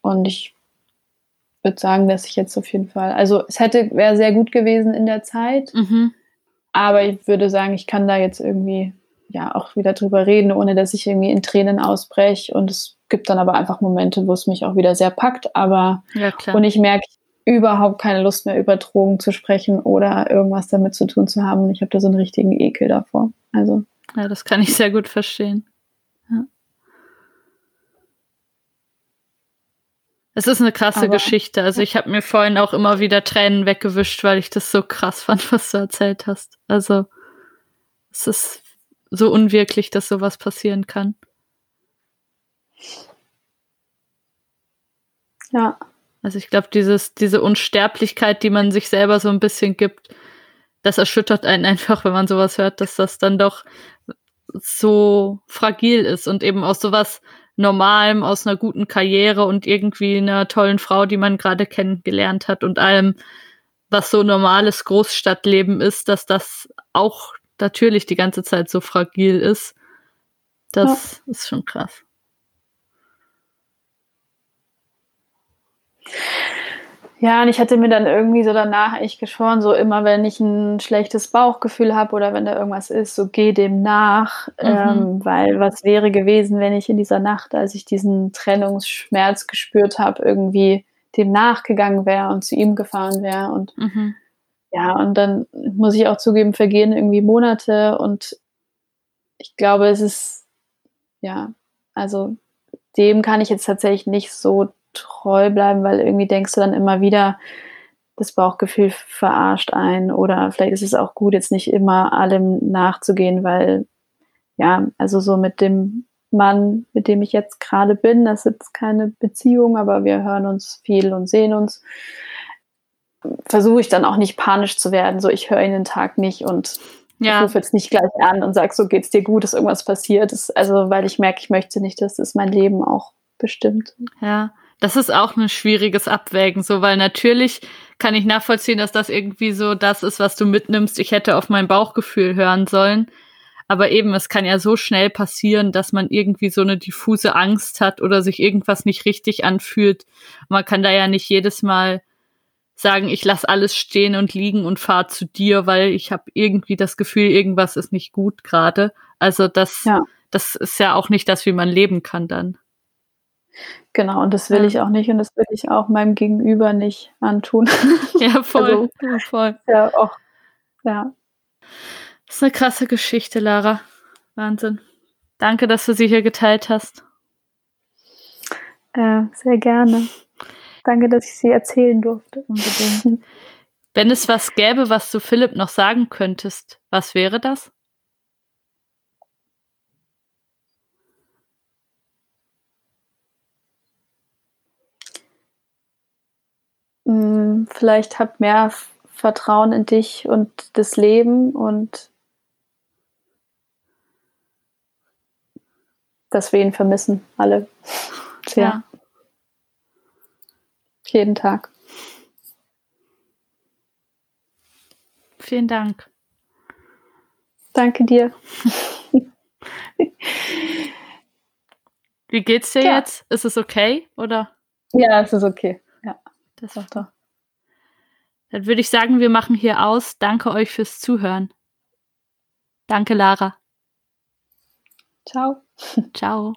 Speaker 3: Und ich würde sagen, dass ich jetzt auf jeden Fall, also es hätte, wäre sehr gut gewesen in der Zeit,
Speaker 1: Mhm.
Speaker 3: aber ich würde sagen, ich kann da jetzt irgendwie ja auch wieder drüber reden, ohne dass ich irgendwie in Tränen ausbreche. Und es gibt dann aber einfach Momente, wo es mich auch wieder sehr packt, aber
Speaker 1: Ja,
Speaker 3: und ich merke überhaupt keine Lust mehr über Drogen zu sprechen oder irgendwas damit zu tun zu haben. Und ich habe da so einen richtigen Ekel davor. Also
Speaker 1: Ja, das kann ich sehr gut verstehen. Ja. Es ist eine krasse
Speaker 3: Aber-
Speaker 1: Geschichte. Also ich habe mir vorhin auch immer wieder Tränen weggewischt, weil ich das so krass fand, was du erzählt hast. Also es ist so unwirklich, dass sowas passieren kann.
Speaker 3: ja,
Speaker 1: Also ich glaube, dieses, diese Unsterblichkeit, die man sich selber so ein bisschen gibt, das erschüttert einen [laughs] einfach, wenn man sowas hört, dass das dann doch so fragil ist und eben aus sowas Normalem, aus einer guten Karriere und irgendwie einer tollen Frau, die man gerade kennengelernt hat und allem, was so normales Großstadtleben ist, dass das auch natürlich die ganze Zeit so fragil ist. Das ist schon krass.
Speaker 3: Ja, und ich hatte mir dann irgendwie so danach echt geschworen, so immer wenn ich ein schlechtes Bauchgefühl habe oder wenn da irgendwas ist, so geh dem nach.
Speaker 1: Mhm.
Speaker 3: Ähm, weil was wäre gewesen, wenn ich in dieser Nacht, als ich diesen Trennungsschmerz gespürt habe, irgendwie dem nachgegangen wäre und zu ihm gefahren wäre. Und
Speaker 1: Mhm.
Speaker 3: ja, und dann muss ich auch zugeben, vergehen irgendwie Monate und ich glaube, es ist, ja, also dem kann ich jetzt tatsächlich nicht so treu bleiben, weil irgendwie denkst du dann immer wieder, das Bauchgefühl verarscht ein oder vielleicht ist es auch gut, jetzt nicht immer allem nachzugehen, weil ja, also so mit dem Mann, mit dem ich jetzt gerade bin, das ist jetzt keine Beziehung, aber wir hören uns viel und sehen uns, versuche ich dann auch nicht panisch zu werden, so ich höre ihn den Tag nicht und
Speaker 1: Ja.
Speaker 3: ich rufe jetzt nicht gleich an und sage, so geht's dir gut, ist irgendwas passiert. Das, also, weil ich merke, ich möchte nicht, dass das mein Leben auch bestimmt.
Speaker 1: Ja, das ist auch ein schwieriges Abwägen, so, weil natürlich kann ich nachvollziehen, dass das irgendwie so das ist, was du mitnimmst. Ich hätte auf mein Bauchgefühl hören sollen. Aber eben, es kann ja so schnell passieren, dass man irgendwie so eine diffuse Angst hat oder sich irgendwas nicht richtig anfühlt. Man kann da ja nicht jedes Mal sagen, ich lasse alles stehen und liegen und fahre zu dir, weil ich habe irgendwie das Gefühl, irgendwas ist nicht gut gerade. Also das,
Speaker 3: Ja.
Speaker 1: das ist ja auch nicht das, wie man leben kann dann.
Speaker 3: Genau, und das will
Speaker 1: Ja.
Speaker 3: ich auch nicht und das will ich auch meinem Gegenüber nicht antun. [laughs]
Speaker 1: Ja, voll.
Speaker 3: Also-
Speaker 1: ja, voll.
Speaker 3: ja, auch, ja.
Speaker 1: Das ist eine krasse Geschichte, Lara. Wahnsinn. Danke, dass du sie hier geteilt hast.
Speaker 3: Äh, sehr gerne. Danke, dass ich sie erzählen durfte.
Speaker 1: Unbedingt. Wenn es was gäbe, was du Philipp noch sagen könntest, was wäre das?
Speaker 3: Mm, Vielleicht hab mehr Vertrauen in dich und das Leben und dass wir ihn vermissen, alle. [laughs] Sehr. Jeden Tag.
Speaker 1: Vielen Dank.
Speaker 3: Danke dir. [laughs]
Speaker 1: Wie geht's dir
Speaker 3: Ja.
Speaker 1: jetzt? Ist es okay? Oder?
Speaker 3: Ja, es ist okay.
Speaker 1: Das
Speaker 3: Doch, doch.
Speaker 1: Dann würde ich sagen, wir machen hier aus. Danke euch fürs Zuhören. Danke, Lara.
Speaker 3: Ciao.
Speaker 1: Ciao.